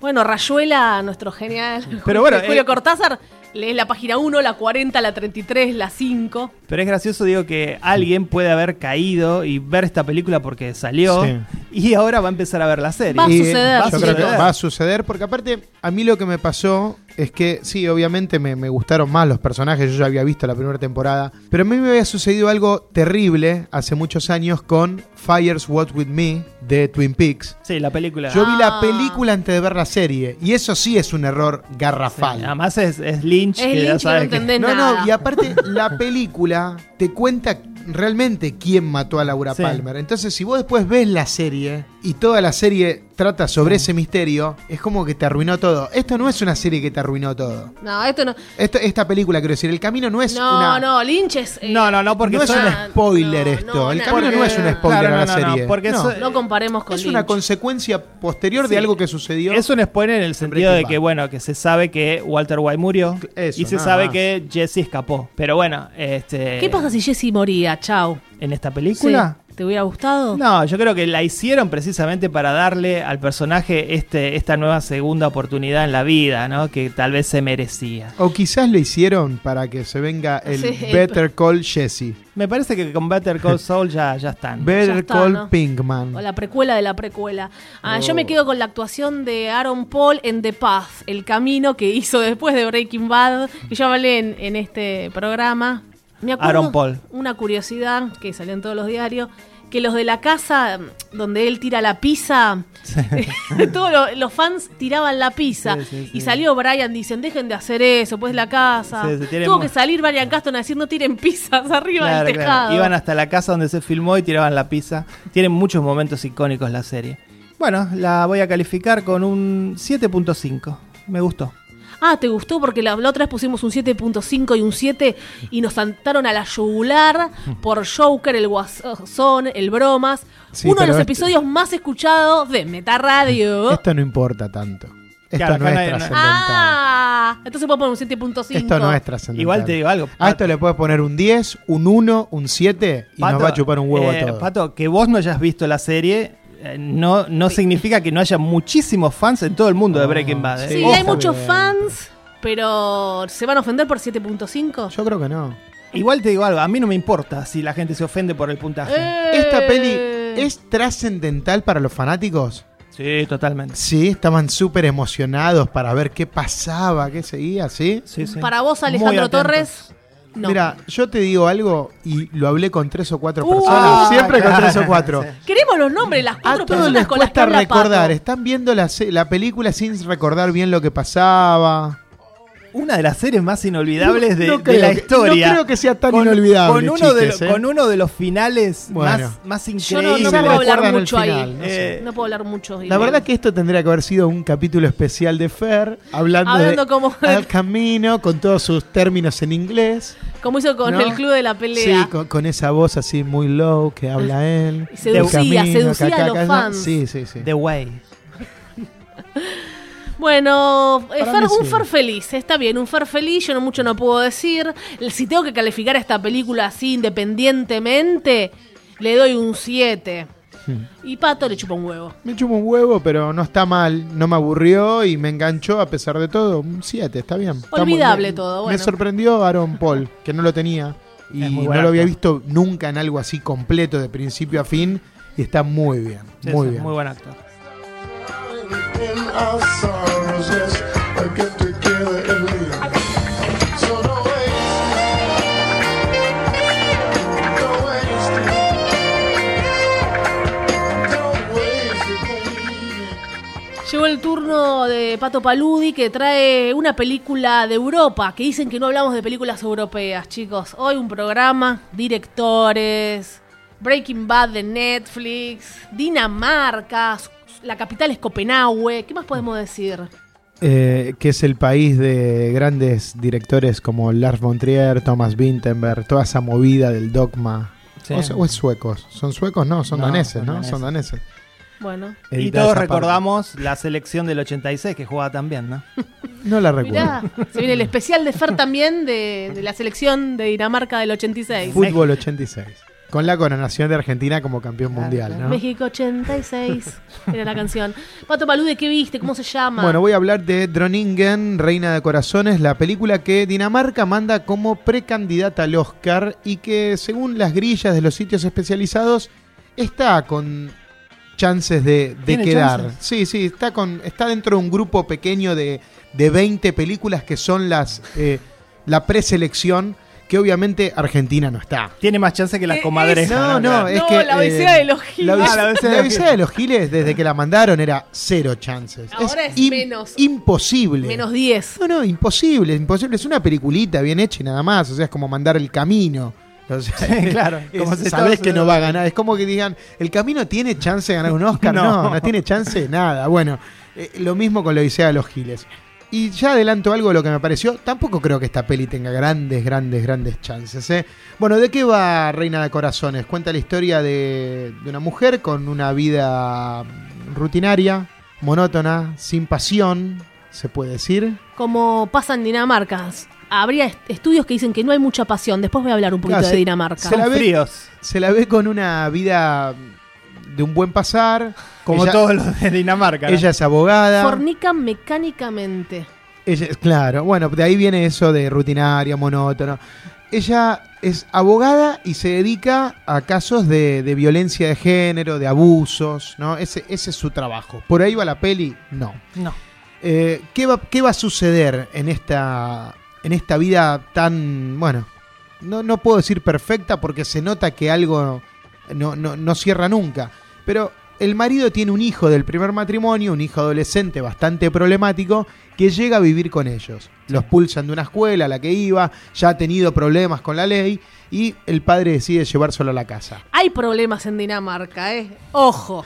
Bueno, Rayuela, nuestro genial. Pero bueno, Julio eh, Cortázar, lees la página 1, la 40, la 33, la 5. Pero es gracioso, digo, que alguien puede haber caído y ver esta película porque salió Sí. y ahora va a empezar a ver la serie. Va a Y, suceder, Yo sí, creo que va a suceder porque aparte a mí lo que me pasó es que sí, obviamente me, me gustaron más los personajes, yo ya había visto la primera temporada, pero a mí me había sucedido algo terrible hace muchos años con Fires What With Me de Twin Peaks. Sí, la película. Yo vi la Ah. película antes de ver la serie y eso sí es un error garrafal. Además es, es Lynch, Es que ya Lynch, no sabes que- entendés No, nada. no, y aparte la película te cuenta realmente quién mató a Laura Sí. Palmer. Entonces, si vos después ves la serie y toda la serie trata sobre ese misterio, es como que te arruinó todo. Esto no es una serie que te arruinó todo. No, esto no. Esto, esta película, quiero decir, el camino no es No, una. no, Lynch es. eh, No, no, no, porque no es un spoiler no, esto. no, el no, camino no porque- es un spoiler Claro, a la no, no, no, serie. porque No. eso- No comparemos con es Lynch. una consecuencia posterior de Sí. algo que sucedió. Es un spoiler en el sentido de que, bueno, que se sabe que Walter White murió Eso, y se sabe más. que Jesse escapó. Pero bueno, este, ¿Qué pasa si Jesse moría? Chao. en esta película. Sí. ¿Te hubiera gustado? No, yo creo que la hicieron precisamente para darle al personaje este, esta nueva segunda oportunidad en la vida, ¿no? Que tal vez se merecía. O quizás lo hicieron para que se venga el Sí, Better Call Jesse. Me parece que con Better Call Saul ya, ya están. Better está, Call ¿no? Pinkman. O la precuela de la precuela. Ah, Yo Oh. me quedo con la actuación de Aaron Paul en The Path, el camino que hizo después de Breaking Bad, que yo hablé en, en este programa. Me acuerdo Aaron Paul. una curiosidad que salió en todos los diarios, que los de la casa donde él tira la pizza, todos lo- los fans tiraban la pizza. Sí, sí, sí. Y salió Brian, dicen, dejen de hacer eso, pues la casa. Tuvo que salir Brian Caston a decir, no tiren pizzas arriba Claro, del claro. tejado. Iban hasta la casa donde se filmó y tiraban la pizza. Tienen muchos momentos icónicos la serie. Bueno, la voy a calificar con un 7.5. Me gustó. Ah, ¿te gustó? Porque la, la otra vez pusimos un 7.5 y un 7 y nos saltaron a la yugular por Joker, el Guasón, el Bromas. Sí, Uno de los este- episodios más escuchados de Meta Radio. Esto no importa tanto. Esto Claro, no es trascendental. Ah, entonces puedo poner un 7.5. Esto no es trascendental. Igual te digo algo. A esto le puedes poner un 10, un 1, un 7 y nos va a chupar un huevo eh, a todos. Pato, que vos no hayas visto la serie no, no significa que no haya muchísimos fans en todo el mundo de No, Breaking Bad. ¿eh? Sí, Ojo. hay muchos fans, pero ¿se van a ofender por 7.5? Yo creo que no. Igual te digo algo, a mí no me importa si la gente se ofende por el puntaje. Eh. ¿Esta peli es trascendental para los fanáticos? Sí, totalmente. Sí, estaban súper emocionados para ver qué pasaba, qué seguía, ¿sí? Sí, sí. Para vos, Alejandro. Torres, no. Mira, yo te digo algo y lo hablé con tres o cuatro Uh, personas, ah, siempre con tres o cuatro. Queremos los nombres, las A cuatro todos personas les con las que cuesta habla recordar, Pato. están viendo la, la película sin recordar bien lo que pasaba. Una de las series más inolvidables de, No de la que- historia. no creo que sea tan inolvidable, Con uno, de, chiques, ¿eh? con uno de los finales Bueno. más, más Yo no, increíbles. no puedo hablar mucho ahí. final, no sé. Eh, no puedo hablar mucho. La verdad que esto tendría que haber sido un capítulo especial de Fer, hablando, Hablando de como- al camino, con todos sus términos en inglés. Como hizo con ¿no? el club de la pelea. Sí, con, con esa voz así muy low que habla él. Y seducía, El camino, seducía acá, a los acá, fans. Sí, sí, sí. The Way. Bueno, eh, un sí. Fer feliz, está bien, un Fer feliz, yo no mucho no puedo decir. Si tengo que calificar esta película así independientemente, le doy un 7. Hmm. Y Pato le chupa un huevo. Me chupo un huevo, pero no está mal. No me aburrió y me enganchó a pesar de todo. Un 7, está bien. Está muy- Olvidable me- todo, Me bueno. sorprendió Aaron Paul, que no lo tenía. Y no lo había visto nunca en algo así completo, de principio a fin. Y está muy bien. Sí, muy sí, bien. Muy buen actor. Llegó el turno de Pato Paludi que trae una película de Europa, que dicen que no hablamos de películas europeas, chicos. Hoy un programa, directores, Breaking Bad de Netflix, Dinamarca, la capital es Copenhague, ¿qué más podemos decir? Eh, que es el país de grandes directores como Lars von Trier, Thomas Vinterberg, toda esa movida del dogma. Sí. O, sea, o es suecos. ¿Son suecos? No, son No, daneses, ¿no? daneses. Son daneses. Bueno. Y Edita todos parte. recordamos la selección del 86 que jugaba también, ¿no? No la recuerdo. Mirá, se viene el especial de Fer también de, de la selección de Dinamarca del 86. Fútbol 86. Con la coronación de Argentina como campeón mundial, ¿no? México 86 era la canción. Pato Palude, ¿qué viste? ¿Cómo se llama? Bueno, voy a hablar de Droningen, Reina de Corazones, la película que Dinamarca manda como precandidata al Oscar y que según las grillas de los sitios especializados está con chances de, de ¿Tiene quedar. chances? Sí, sí, está, con, está dentro de un grupo pequeño de, de 20 películas que son las eh, la preselección, que obviamente Argentina no está. Tiene más chance que las Eh, comadrejas. No, no, es No, que. la Odisea de los La Giles. Odisea, Ah, la Odisea de la los Odisea de los Giles, desde que la mandaron, era cero chances. Ahora es im- menos. Imposible. Menos 10. No, no, imposible, imposible. Es una peliculita bien hecha y nada más. O sea, es como mandar el camino. O sea, Sí, claro, es- como sabés todos- que no va a ganar. Es como que digan, ¿el camino tiene chance de ganar un Oscar? No, No. no, tiene chance de nada. Bueno, eh, lo mismo con la Odisea de los Giles. Y ya adelanto algo de lo que me pareció. Tampoco creo que esta peli tenga grandes, grandes, grandes chances. ¿eh? Bueno, ¿de qué va Reina de Corazones? Cuenta la historia de, de una mujer con una vida rutinaria, monótona, sin pasión, se puede decir. Como pasa en Dinamarca. Habría est- estudios que dicen que no hay mucha pasión. Después voy a hablar un poquito Claro, de se- Dinamarca. se la ve- fríos. Se la ve con una vida de un buen pasar. Como ella, todos los de Dinamarca. ¿no? Ella es abogada. Fornican mecánicamente. Ella es- claro, bueno, de ahí viene eso de rutinaria, monótono. Ella es abogada y se dedica a casos de, de violencia de género, de abusos, ¿no? Ese, ese es su trabajo. ¿Por ahí va la peli? No. No. Eh, ¿qué, va, ¿Qué va a suceder en esta, en esta vida tan, bueno, no, no puedo decir perfecta porque se nota que algo no, no, no cierra nunca, pero el marido tiene un hijo del primer matrimonio, un hijo adolescente bastante problemático, que llega a vivir con ellos. Los pulsan de una escuela a la que iba, ya ha tenido problemas con la ley y el padre decide llevárselo a la casa. Hay problemas en Dinamarca, ¿eh? Ojo.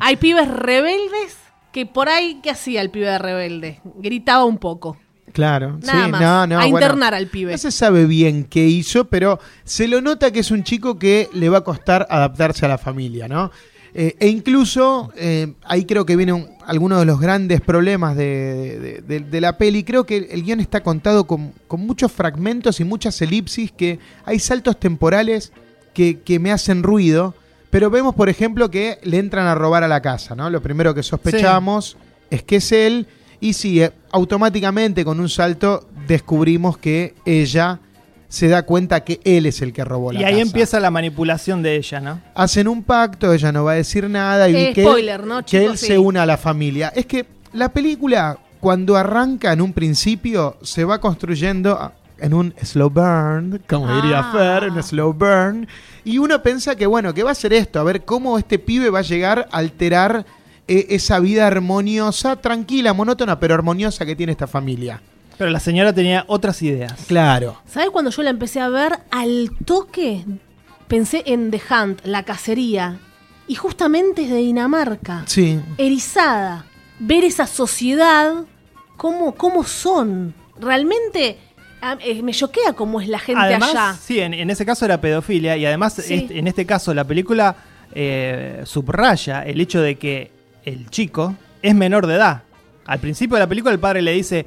Hay pibes rebeldes que por ahí, ¿qué hacía el pibe rebelde? Gritaba un poco. Claro, Nada sí, más. no, no, a bueno, internar al pibe. No se sabe bien qué hizo, pero se lo nota que es un chico que le va a costar adaptarse a la familia, ¿no? Eh, e incluso, eh, ahí creo que vienen algunos de los grandes problemas de, de- de- de la peli. Creo que el guion está contado con, con muchos fragmentos y muchas elipsis, que hay saltos temporales que, que me hacen ruido. Pero vemos, por ejemplo, que le entran a robar a la casa, ¿no? Lo primero que sospechamos es que es él. Y sí, eh, automáticamente con un salto descubrimos que ella se da cuenta que él es el que robó la Y ahí casa. empieza la manipulación de ella, ¿no? Hacen un pacto, ella no va a decir nada y Eh, que, spoiler, ¿no, que él Sí. se una a la familia. Es que la película, cuando arranca en un principio, se va construyendo ah, en un slow burn, como diría Ah. Fer, un slow burn. Y uno piensa que, bueno, que va a ser esto, a ver cómo este pibe va a llegar a alterar eh, esa vida armoniosa, tranquila, monótona, pero armoniosa que tiene esta familia. Pero la señora tenía otras ideas. Claro. ¿Sabes cuando yo la empecé a ver? Al toque pensé en The Hunt, la cacería. Y justamente es de Dinamarca. Sí. Erizada. Ver esa sociedad, cómo, cómo son. Realmente eh, me choquea cómo es la gente además, allá. sí, en, en ese caso era pedofilia y además Sí. en este caso la película eh, subraya el hecho de que el chico es menor de edad. Al principio de la película el padre le dice,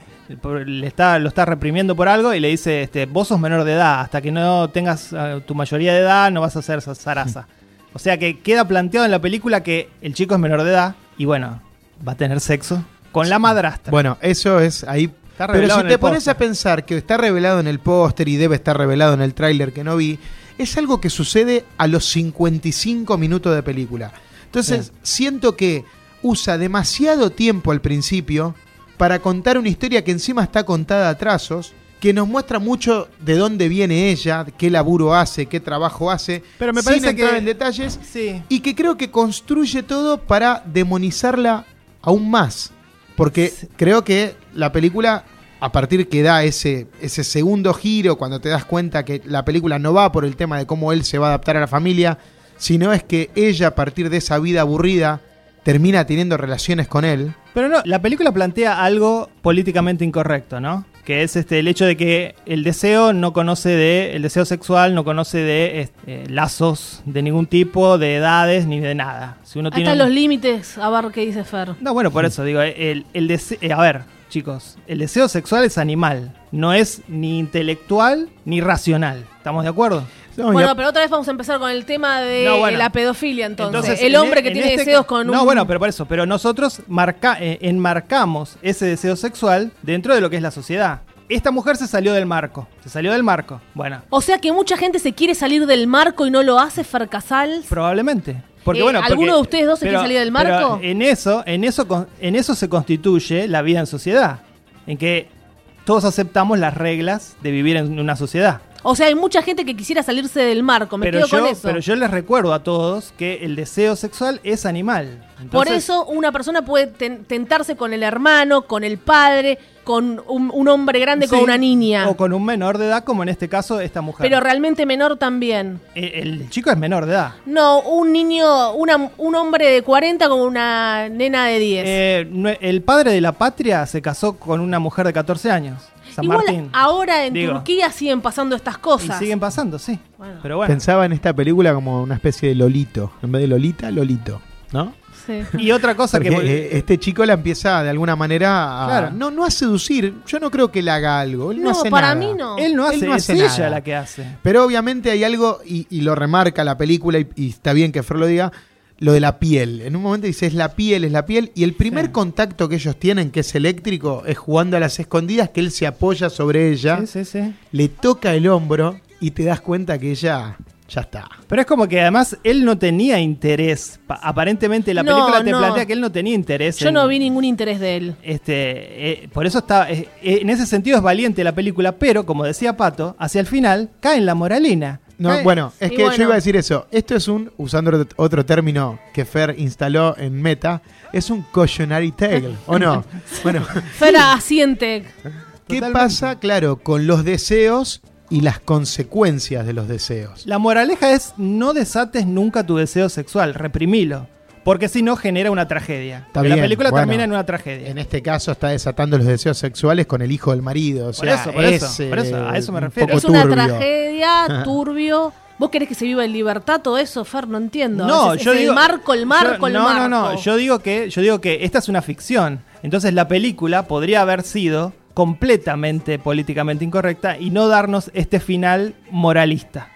le está, lo está reprimiendo por algo y le dice, este, vos sos menor de edad, hasta que no tengas eh, tu mayoría de edad no vas a ser za- zaraza. O sea que queda planteado en la película que el chico es menor de edad y bueno, va a tener sexo con la madrastra. Bueno, eso es ahí. Está Pero si te pones a pensar que está revelado en el póster y debe estar revelado en el tráiler que no vi, es algo que sucede a los 55 minutos de película. Entonces, siento que usa demasiado tiempo al principio para contar una historia que encima está contada a trazos, que nos muestra mucho de dónde viene ella, qué laburo hace, qué trabajo hace, Pero me sin parece entrar que- en detalles, Sí. y que creo que construye todo para demonizarla aún más. Porque creo que la película, a partir que da ese, ese segundo giro, cuando te das cuenta que la película no va por el tema de cómo él se va a adaptar a la familia, sino es que ella, a partir de esa vida aburrida, termina teniendo relaciones con él. Pero no, la película plantea algo políticamente incorrecto, ¿no? que es este el hecho de que el deseo no conoce de el deseo sexual no conoce de este, lazos de ningún tipo, de edades ni de nada. Si uno tiene están los límites, a ver qué dice Fer. No, bueno, por eso digo, el, el deseo, a ver, chicos, el deseo sexual es animal, no es ni intelectual ni racional. ¿Estamos de acuerdo? No, Bueno, a- pero otra vez vamos a empezar con el tema de No, bueno. la pedofilia, entonces. Entonces, el hombre e- que en tiene este deseos con No, un... bueno, pero por eso, pero nosotros marca, eh, enmarcamos ese deseo sexual dentro de lo que es la sociedad. Esta mujer se salió del marco, se salió del marco. Bueno, O sea que mucha gente se quiere salir del marco y no lo hace, Fer Casals. probablemente. Porque, Eh, bueno, ¿alguno porque- de ustedes dos se quiere salir del marco? en eso, en eso, en eso se constituye la vida en sociedad, en que todos aceptamos las reglas de vivir en una sociedad. O sea, hay mucha gente que quisiera salirse del marco, me pero quedo yo, con eso. pero yo les recuerdo a todos que el deseo sexual es animal. Por eso una persona puede ten- tentarse con el hermano, con el padre, con un, un hombre grande, con una niña. O con un menor de edad, como en este caso esta mujer. Pero realmente menor también. Eh, el chico es menor de edad. No, un niño, una- un hombre de 40 con una nena de 10. Eh, el padre de la patria se casó con una mujer de 14 años. San Igual Martín. ahora en Digo. Turquía siguen pasando estas Y cosas. siguen pasando, sí. Bueno. Pero bueno. Pensaba en esta película como una especie de Lolito. En vez de Lolita, Lolito. ¿no? Sí. Y otra cosa Porque que. eh, este chico la empieza de alguna manera a, Claro. no, no a seducir. Yo no creo que él haga algo. Él no, No, hace para nada. mí no. él no él hace, no es ella la que hace. Pero obviamente hay algo, y, y lo remarca la película, y, y está bien que Fer lo diga, lo de la piel. En un momento dice, es la piel, es la piel. Y el primer Sí. contacto que ellos tienen, que es eléctrico, es jugando a las escondidas, que él se apoya sobre ella, Sí, sí, sí. le toca el hombro y te das cuenta que ella ya está. Pero es como que además él no tenía interés. Pa- aparentemente la No, película te no. plantea que él no tenía interés. Yo en- no vi ningún interés de él. Este, eh, por eso está, eh, eh, en ese sentido es valiente la película, pero como decía Pato, hacia el final cae en la moralina. No, bueno, es Y que bueno. yo iba a decir eso. Esto es un, usando otro- otro término que Fer instaló en Meta, es un cautionary tale, ¿o no? Bueno, Fer asiente. ¿qué Totalmente. pasa, claro, con los deseos y las consecuencias de los deseos? La moraleja es no desates nunca tu deseo sexual, reprimilo. Porque si no genera una tragedia. Está la película bueno, termina en una tragedia. En este caso está desatando los deseos sexuales con el hijo del marido. O Por eso, por eso, es, por eso, a eso me refiero. Es una turbio. tragedia, turbio. ¿Vos querés que se viva en libertad todo eso, Fer? No entiendo. No, Es- es yo el digo. marco, el marco, yo- el no, marco. No, no, Yo digo que, yo digo que esta es una ficción. Entonces la película podría haber sido completamente políticamente incorrecta y no darnos este final moralista.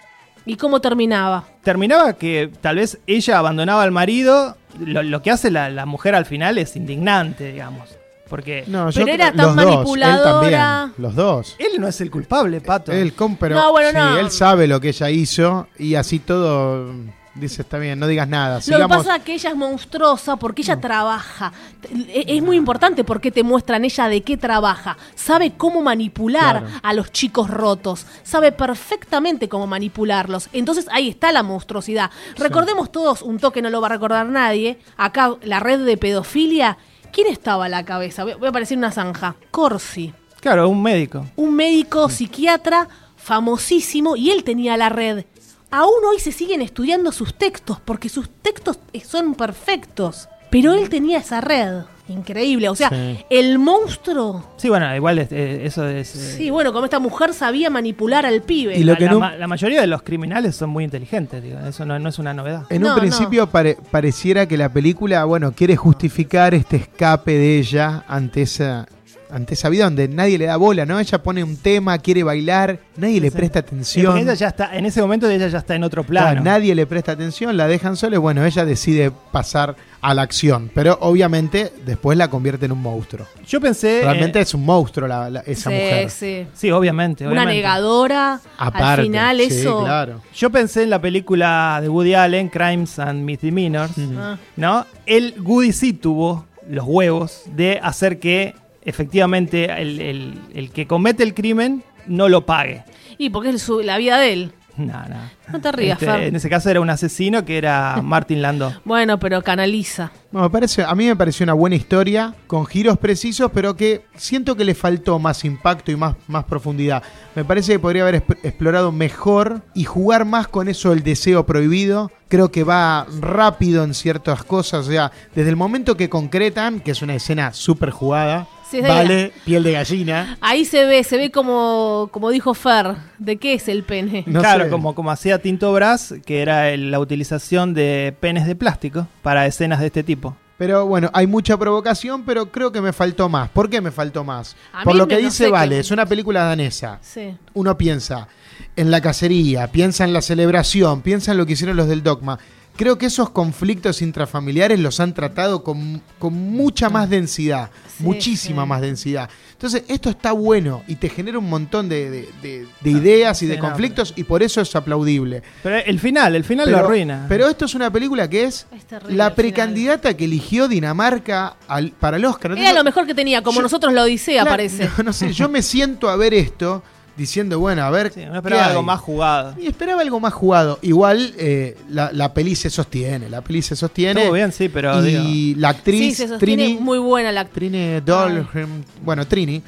¿Y cómo terminaba? Terminaba que tal vez ella abandonaba al marido. Lo, lo que hace la, la mujer al final es indignante, digamos. Porque No, Pero yo era creo- tan los dos, manipuladora. él también, los dos. él no es el culpable, Pato. Él, pero No, bueno, sí, no. él sabe lo que ella hizo y así todo dice, está bien, no digas nada. Lo que pasa es que ella es monstruosa porque ella trabaja. E- Es muy importante porque te muestran ella de qué trabaja. Sabe cómo manipular Claro. a los chicos rotos. Sabe perfectamente cómo manipularlos. Entonces ahí está la monstruosidad. Recordemos todos, un toque no lo va a recordar nadie. Acá la red de pedofilia. ¿Quién estaba a la cabeza? Voy voy a aparecer una zanja. Corsi. Claro, un médico. un médico psiquiatra famosísimo y él tenía la red. Aún hoy se siguen estudiando sus textos porque sus textos son perfectos. Pero él tenía esa red. Increíble. O sea, Sí. el monstruo. Sí, bueno, igual es- eh, eso es... eh, Sí, bueno, como esta mujer sabía manipular al pibe. Y lo la, que la no- ma- la mayoría de los criminales son muy inteligentes, digo, eso no, no es una novedad. En No, un principio pare- pareciera que la película, bueno, quiere justificar este escape de ella ante esa ante esa vida donde nadie le da bola, ¿no? Ella pone un tema, quiere bailar, nadie le presta atención. ella ya está, en ese momento ella ya está en otro plano. Claro, nadie le presta atención, la dejan sola y bueno, ella decide pasar a la acción, pero obviamente después la convierte en un monstruo. Yo pensé... Realmente eh, es un monstruo la- la- esa Sí, mujer. sí. sí, obviamente. Una obviamente. negadora. Aparte, al final sí, eso. claro. Yo pensé en la película de Woody Allen, Crimes and Misdemeanors, Ah. ¿no? El Woody sí tuvo los huevos de hacer que efectivamente el, el- el que comete el crimen no lo pague. Y porque es su- la vida de él. No, no. No te rías, Este, en ese caso era un asesino que era Martin Landau. Bueno, pero canaliza. Bueno, me parece, a mí me pareció una buena historia, con giros precisos, pero que siento que le faltó más impacto y más, más profundidad. Me parece que podría haber explorado mejor y jugar más con eso del deseo prohibido. Creo que va rápido en ciertas cosas. O sea, desde el momento que concretan, que es una escena súper jugada, Sí, vale, piel de gallina. Ahí se ve, se ve como, como dijo Fer, de qué es el pene. No claro, sé. como, como hacía Tinto Brass, que era el- la utilización de penes de plástico para escenas de este tipo. Pero bueno, hay mucha provocación, pero creo que me faltó más. ¿Por qué me faltó más? A Por lo que no dice sé Vale, es una película danesa. Sí. Uno piensa en la cacería, piensa en la celebración, piensa en lo que hicieron los del dogma. Creo que esos conflictos intrafamiliares los han tratado con, con mucha más densidad, Sí, muchísima sí. más densidad. Entonces, esto está bueno y te genera un montón de, de- de- de ideas y de conflictos y por eso es aplaudible. Pero el final, el final lo arruina. pero esto es una película que es la precandidata que eligió Dinamarca al- para el Oscar. Era lo mejor que tenía, como yo- nosotros la Odisea, claro, parece. No, no sé, yo me siento a ver esto diciendo, bueno, a ver. Sí, uno ¿qué esperaba hay? algo más jugado. Y esperaba algo más jugado. Igual eh, la, la peli se sostiene, la peli se sostiene. Estuvo bien, sí, pero y la actriz Sí, se sostiene Trini, muy buena la actriz. Trini Dolgren, bueno, Trini,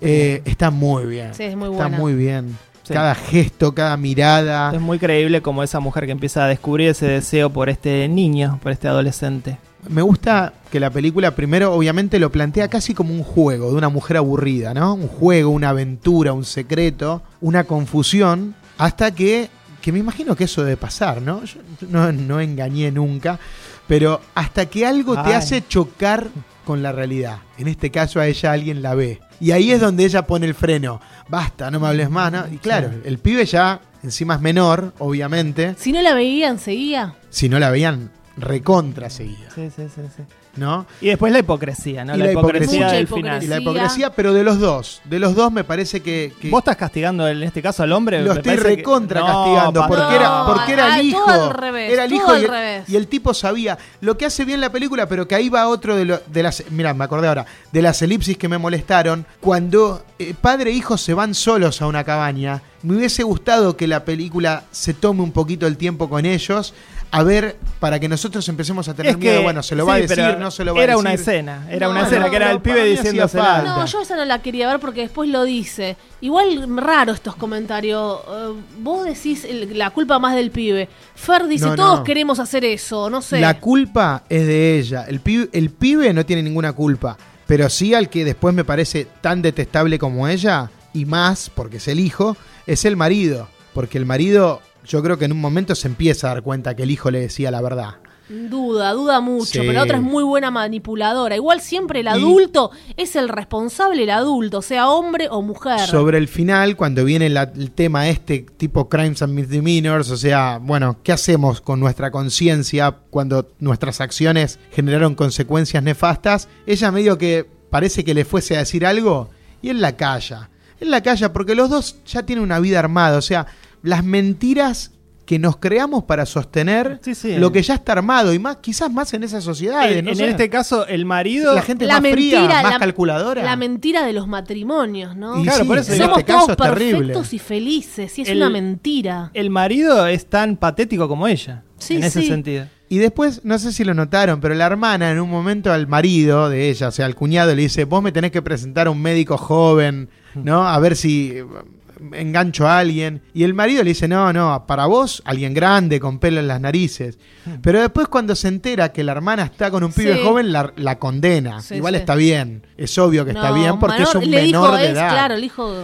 eh, está muy bien. Sí, es muy Está buena. muy bien. Sí. Cada gesto, cada mirada. Es muy creíble como esa mujer que empieza a descubrir ese deseo por este niño, por este adolescente. Me gusta que la película primero obviamente lo plantea casi como un juego de una mujer aburrida, ¿no? Un juego, una aventura, un secreto, una confusión, hasta que, que me imagino que eso debe pasar, ¿no? Yo no, no engañé nunca, pero hasta que algo te Ay. hace chocar con la realidad. En este caso a ella alguien la ve. Y ahí es donde ella pone el freno. Basta, no me hables más, ¿no? Y claro, el pibe ya encima es menor, obviamente. Si no la veían, seguía. Si no la veían, recontra seguida, Sí, sí, sí, sí. ¿no? Y después la hipocresía, ¿no? Y la, la hipocresía, hipocresía. del final. Y la Sí, hipocresía, pero de los dos. De los dos me parece que. que ¿Vos estás castigando en este caso al hombre? lo Me estoy que- recontra No, castigando porque no, era, porque era ah, el hijo. todo al revés, era el hijo al y el, revés. y el tipo sabía. Lo que hace bien la película, pero que ahí va otro de, lo- de las. Mira, me acordé ahora. De las elipsis que me molestaron. Cuando eh, padre e hijo se van solos a una cabaña. Me hubiese gustado que la película se tome un poquito el tiempo con ellos. A ver, para que nosotros empecemos a tener Es miedo. Bueno, se lo sí, va a decir, no se lo va a Era decir. una escena, era No, una no, escena que era el pibe diciendo falta. No, yo esa no la quería ver porque después lo dice. Igual raro estos comentarios. Eh, vos decís el- la culpa más del pibe. Fer dice, No, todos queremos hacer eso, no sé. La culpa es de ella. El pibe, el pibe no tiene ninguna culpa. Pero sí al que después me parece tan detestable como ella, y más porque es el hijo, es el marido. Porque el marido, yo creo que en un momento se empieza a dar cuenta que el hijo le decía la verdad. Duda, duda mucho, Sí. pero la otra es muy buena manipuladora. Igual siempre el Y- adulto es el responsable, el adulto, sea hombre o mujer. Sobre el final, cuando viene la- el tema este tipo crimes and misdemeanors, o sea, bueno, ¿qué hacemos con nuestra conciencia cuando nuestras acciones generaron consecuencias nefastas? Ella medio que parece que le fuese a decir algo y él la calla. Él la calla porque los dos ya tienen una vida armada, o sea, las mentiras que nos creamos para sostener Sí, sí. lo que ya está armado y más quizás más en esas sociedades, En, no en este caso, el marido. la gente la más fría, mentira, más la- calculadora. La mentira de los matrimonios, ¿no? Y Claro, sí, por eso en Somos este caso es terrible. perfectos y felices, y es El- una mentira. El marido es tan patético como ella. Sí, en ese sí. sentido. Y después, no sé si lo notaron, pero la hermana en un momento al marido de ella, o sea, al cuñado, le dice, vos me tenés que presentar a un médico joven, ¿no? A ver si eh, engancho a alguien. Y el marido le dice, no, no, para vos, alguien grande, con pelo en las narices. Pero después cuando se entera que la hermana está con un pibe Sí. joven, la, la condena. Sí, Igual sí. está bien, es obvio que está bien porque es un le menor dijo, de es, edad. Claro, el hijo.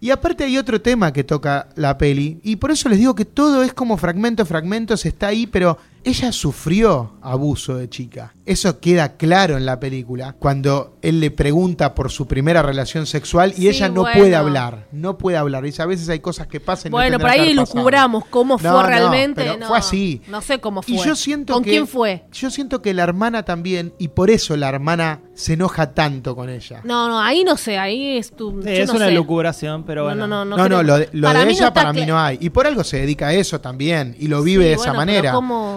Y aparte hay otro tema que toca la peli, y por eso les digo que todo es como fragmentos, fragmentos, está ahí, pero ella sufrió abuso de chica. Eso queda claro en la película, cuando él le pregunta por su primera relación sexual y Sí, ella no bueno. puede hablar, no puede hablar. Dice, a veces hay cosas que pasan. y no Bueno, por ahí haber pasado". lucubramos cómo No, fue no, realmente. pero no, fue así. No sé cómo fue. Y yo siento ¿Con que, quién fue? Yo siento que la hermana también, y por eso la hermana se enoja tanto con ella. No, no, ahí no sé, ahí es tu. Sí, es no una sé. lucubración, pero No, bueno. no, no, No, no, lo de, lo para de ella para mí no hay. Y por algo se dedica a eso también. Y lo vive Sí, de esa bueno, manera.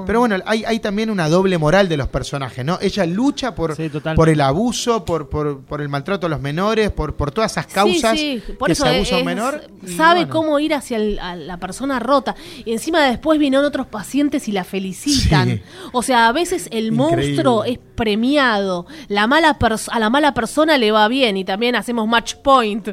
pero bueno, hay, hay también una doble moral de los personajes, ¿no? Ella lucha por, Sí, totalmente. por el abuso, por, por, por el maltrato a los menores, por, por todas esas causas Sí, sí, por que eso se abusa a es- un menor. sabe bueno. cómo ir hacia el- a la persona rota. Y encima después vinieron otros pacientes y la felicitan. Sí. O sea, a veces el Increíble. monstruo es premiado. La mala a la mala persona le va bien. Y también hacemos match point.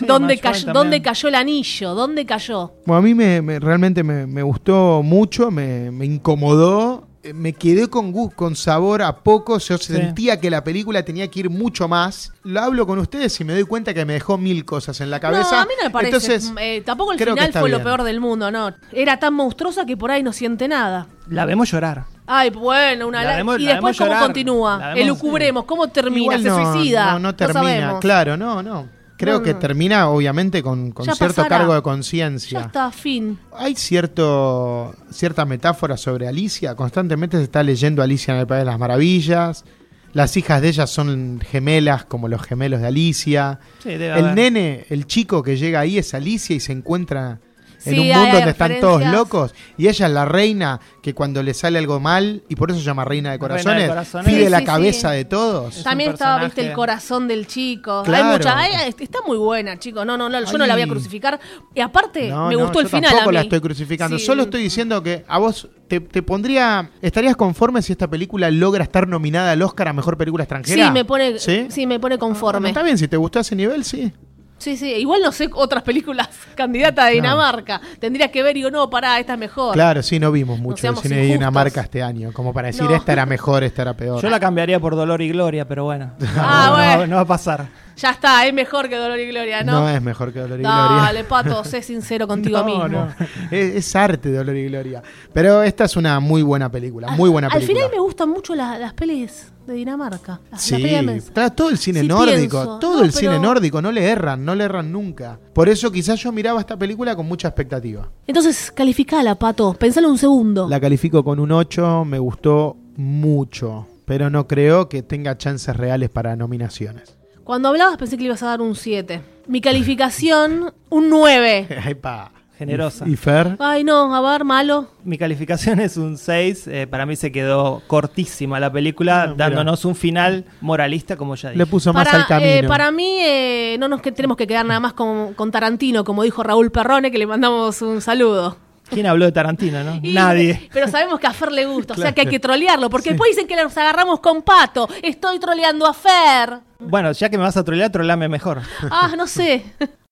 ¿Dónde, match point cayó, también. ¿Dónde cayó el anillo? ¿Dónde cayó? Bueno, a mí me, me- realmente me, me gustó mucho, me, me incomodó. eh, me quedé con gu- con sabor a poco. Yo sentía que la película tenía que ir mucho más. Lo hablo con ustedes y me doy cuenta que me dejó mil cosas en la cabeza. No, a mí no me parece. Entonces, eh, tampoco el final fue lo peor del mundo, no. Era tan monstruosa que por ahí no siente nada. La vemos llorar. Ay, bueno, una La y después cómo llorar. continúa. Elucubremos, cómo termina, igual se no, suicida. No, no termina, claro, no, no. Creo No, que termina, obviamente, con, con Ya cierto pasará. cargo de Ya conciencia. está, fin. Hay cierto, cierta metáfora sobre Alicia. Constantemente se está leyendo Alicia en el País de las Maravillas. Las hijas de ella son gemelas como los gemelos de Alicia. Sí, debe El haber. nene, el chico que llega ahí es Alicia y se encuentra en Sí, un mundo donde están todos locos. Y ella es la reina que cuando le sale algo mal, y por eso se llama reina de Reina de corazones, corazones. pide Sí, la sí, cabeza sí. de todos. Es También estaba, viste, el corazón del chico. Claro. Hay mucha, hay- está muy buena, chicos. No, no, no, yo no la voy a crucificar. Y aparte, No, me no, gustó el final. Tampoco a la estoy crucificando. Sí. Solo estoy diciendo que a vos te, te pondría. ¿Estarías conforme si esta película logra estar nominada al Oscar a mejor película extranjera? Sí, me pone, ¿Sí? ¿Sí? me pone conforme. Está bien, si te gustó ese nivel, sí. Sí, sí. Igual no sé otras películas candidatas de Dinamarca. Tendría que ver y digo, no, pará, esta es mejor. Claro, sí, no vimos mucho el seamos cine de. Dinamarca este año, como para decir No. esta era mejor, esta era peor. Yo la cambiaría por Dolor y Gloria, pero bueno. Ah, no, no bueno. va- no va a pasar. Ya está, es mejor que Dolor y Gloria, no. ¿no? es mejor que Dolor y Gloria. Dale, Pato, sé sincero contigo No, mismo. no. Es, es arte Dolor y Gloria. Pero esta es una muy buena película, muy buena Al película. final me gustan mucho las, las pelis de Dinamarca. Las, Sí, las claro, todo el cine Sí nórdico, pienso, todo no, el cine nórdico, no le erran, no le erran nunca. Por eso quizás yo miraba esta película con mucha expectativa. Entonces, calificala, Pato. Pensalo un segundo. La califico con un 8, me gustó mucho, pero no creo que tenga chances reales para nominaciones. Cuando hablabas pensé que le ibas a dar un 7. Mi calificación, un 9. Ay, pa. Generosa. ¿Y Fer? Ay, no, a ver, malo. Mi calificación es un 6. eh, para mí se quedó cortísima la película, Ah, dándonos un final moralista, como ya dije. Le puso más para, al camino. eh, para mí, eh, no nos que tenemos que quedar nada más con, con Tarantino, como dijo Raúl Perrone, que le mandamos un saludo. ¿Quién habló de Tarantino, no? Y- Nadie. Pero sabemos que a Fer le gusta, o sea que hay que trolearlo, porque después dicen que nos agarramos con Pato. Estoy troleando a Fer. Bueno, ya que me vas a trolear, trolame mejor. Ah, no sé.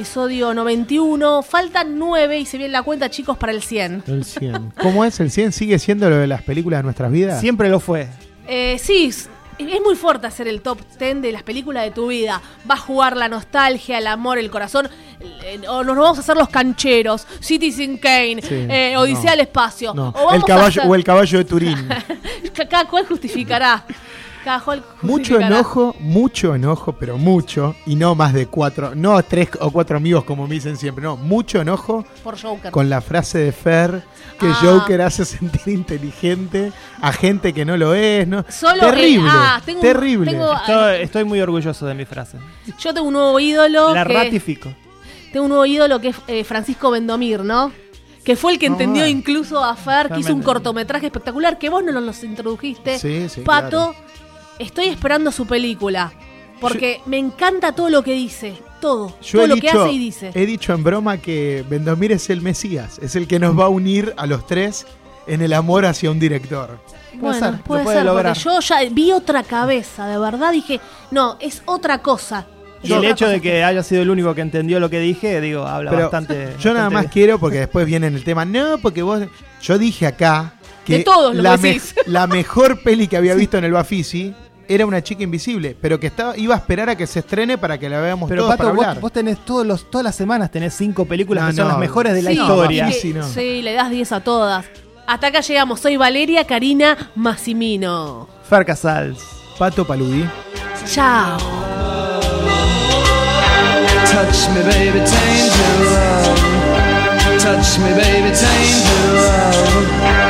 episodio 91. Faltan 9 y se viene la cuenta, chicos, para el 100. El 100. ¿Cómo es? ¿El 100 sigue siendo lo de las películas de nuestras vidas? Siempre lo fue. Eh, sí, es muy fuerte hacer el top 10 de las películas de tu vida. Va a jugar la nostalgia, el amor, el corazón. eh, o nos vamos a hacer los cancheros. Citizen Kane, Sí, eh, Odisea no. al espacio. No. O vamos El caballo, a hacer- o el caballo de Turín. Cada cual justificará. Mucho enojo, mucho enojo, pero mucho. Y no más de cuatro, no tres o cuatro amigos como me dicen siempre. No, mucho enojo Por Joker. con la frase de Fer que Ah. Joker hace sentir inteligente a gente que no lo es. ¿no? Solo, terrible, ah, tengo terrible. tengo- Estoy, estoy muy orgulloso de mi frase. Yo tengo un nuevo ídolo. La que- ratifico. Tengo un nuevo ídolo que es eh, Francisco Vendomir, ¿no? Que fue el que No, entendió incluso a Fer, que hizo un cortometraje espectacular, que vos no nos los introdujiste. Sí, sí, Pato, claro. Estoy esperando su película. Porque me encanta todo lo que dice. Todo. Yo todo he lo dicho, que hace y dice. he dicho en broma que Vendomir es el Mesías, es el que nos va a unir a los tres en el amor hacia un director. bueno, ser, lo puede, puede ser, lograr. porque yo ya vi otra cabeza, de verdad. Dije, no, es otra cosa. Y el hecho de que haya sido el único que entendió lo que dije, digo, habla Pero bastante. yo nada más bien. quiero, porque después viene en el tema, no, porque vos, yo dije acá que De todos lo la, decís. la mejor peli que había visto en el Bafisi era una chica invisible, pero que estaba, iba a esperar a que se estrene para que la veamos Pero todos Pato, para vos, hablar. vos tenés todos los, todas las semanas tenés cinco películas No, que son las mejores de la historia. Sí, no. sí, le das 10 a todas. Hasta acá llegamos. Soy Valeria Karina Massimino. Fer Casals. Pato Paludi. Chao. Touch me, baby, tainted love. Touch me, baby, tainted love.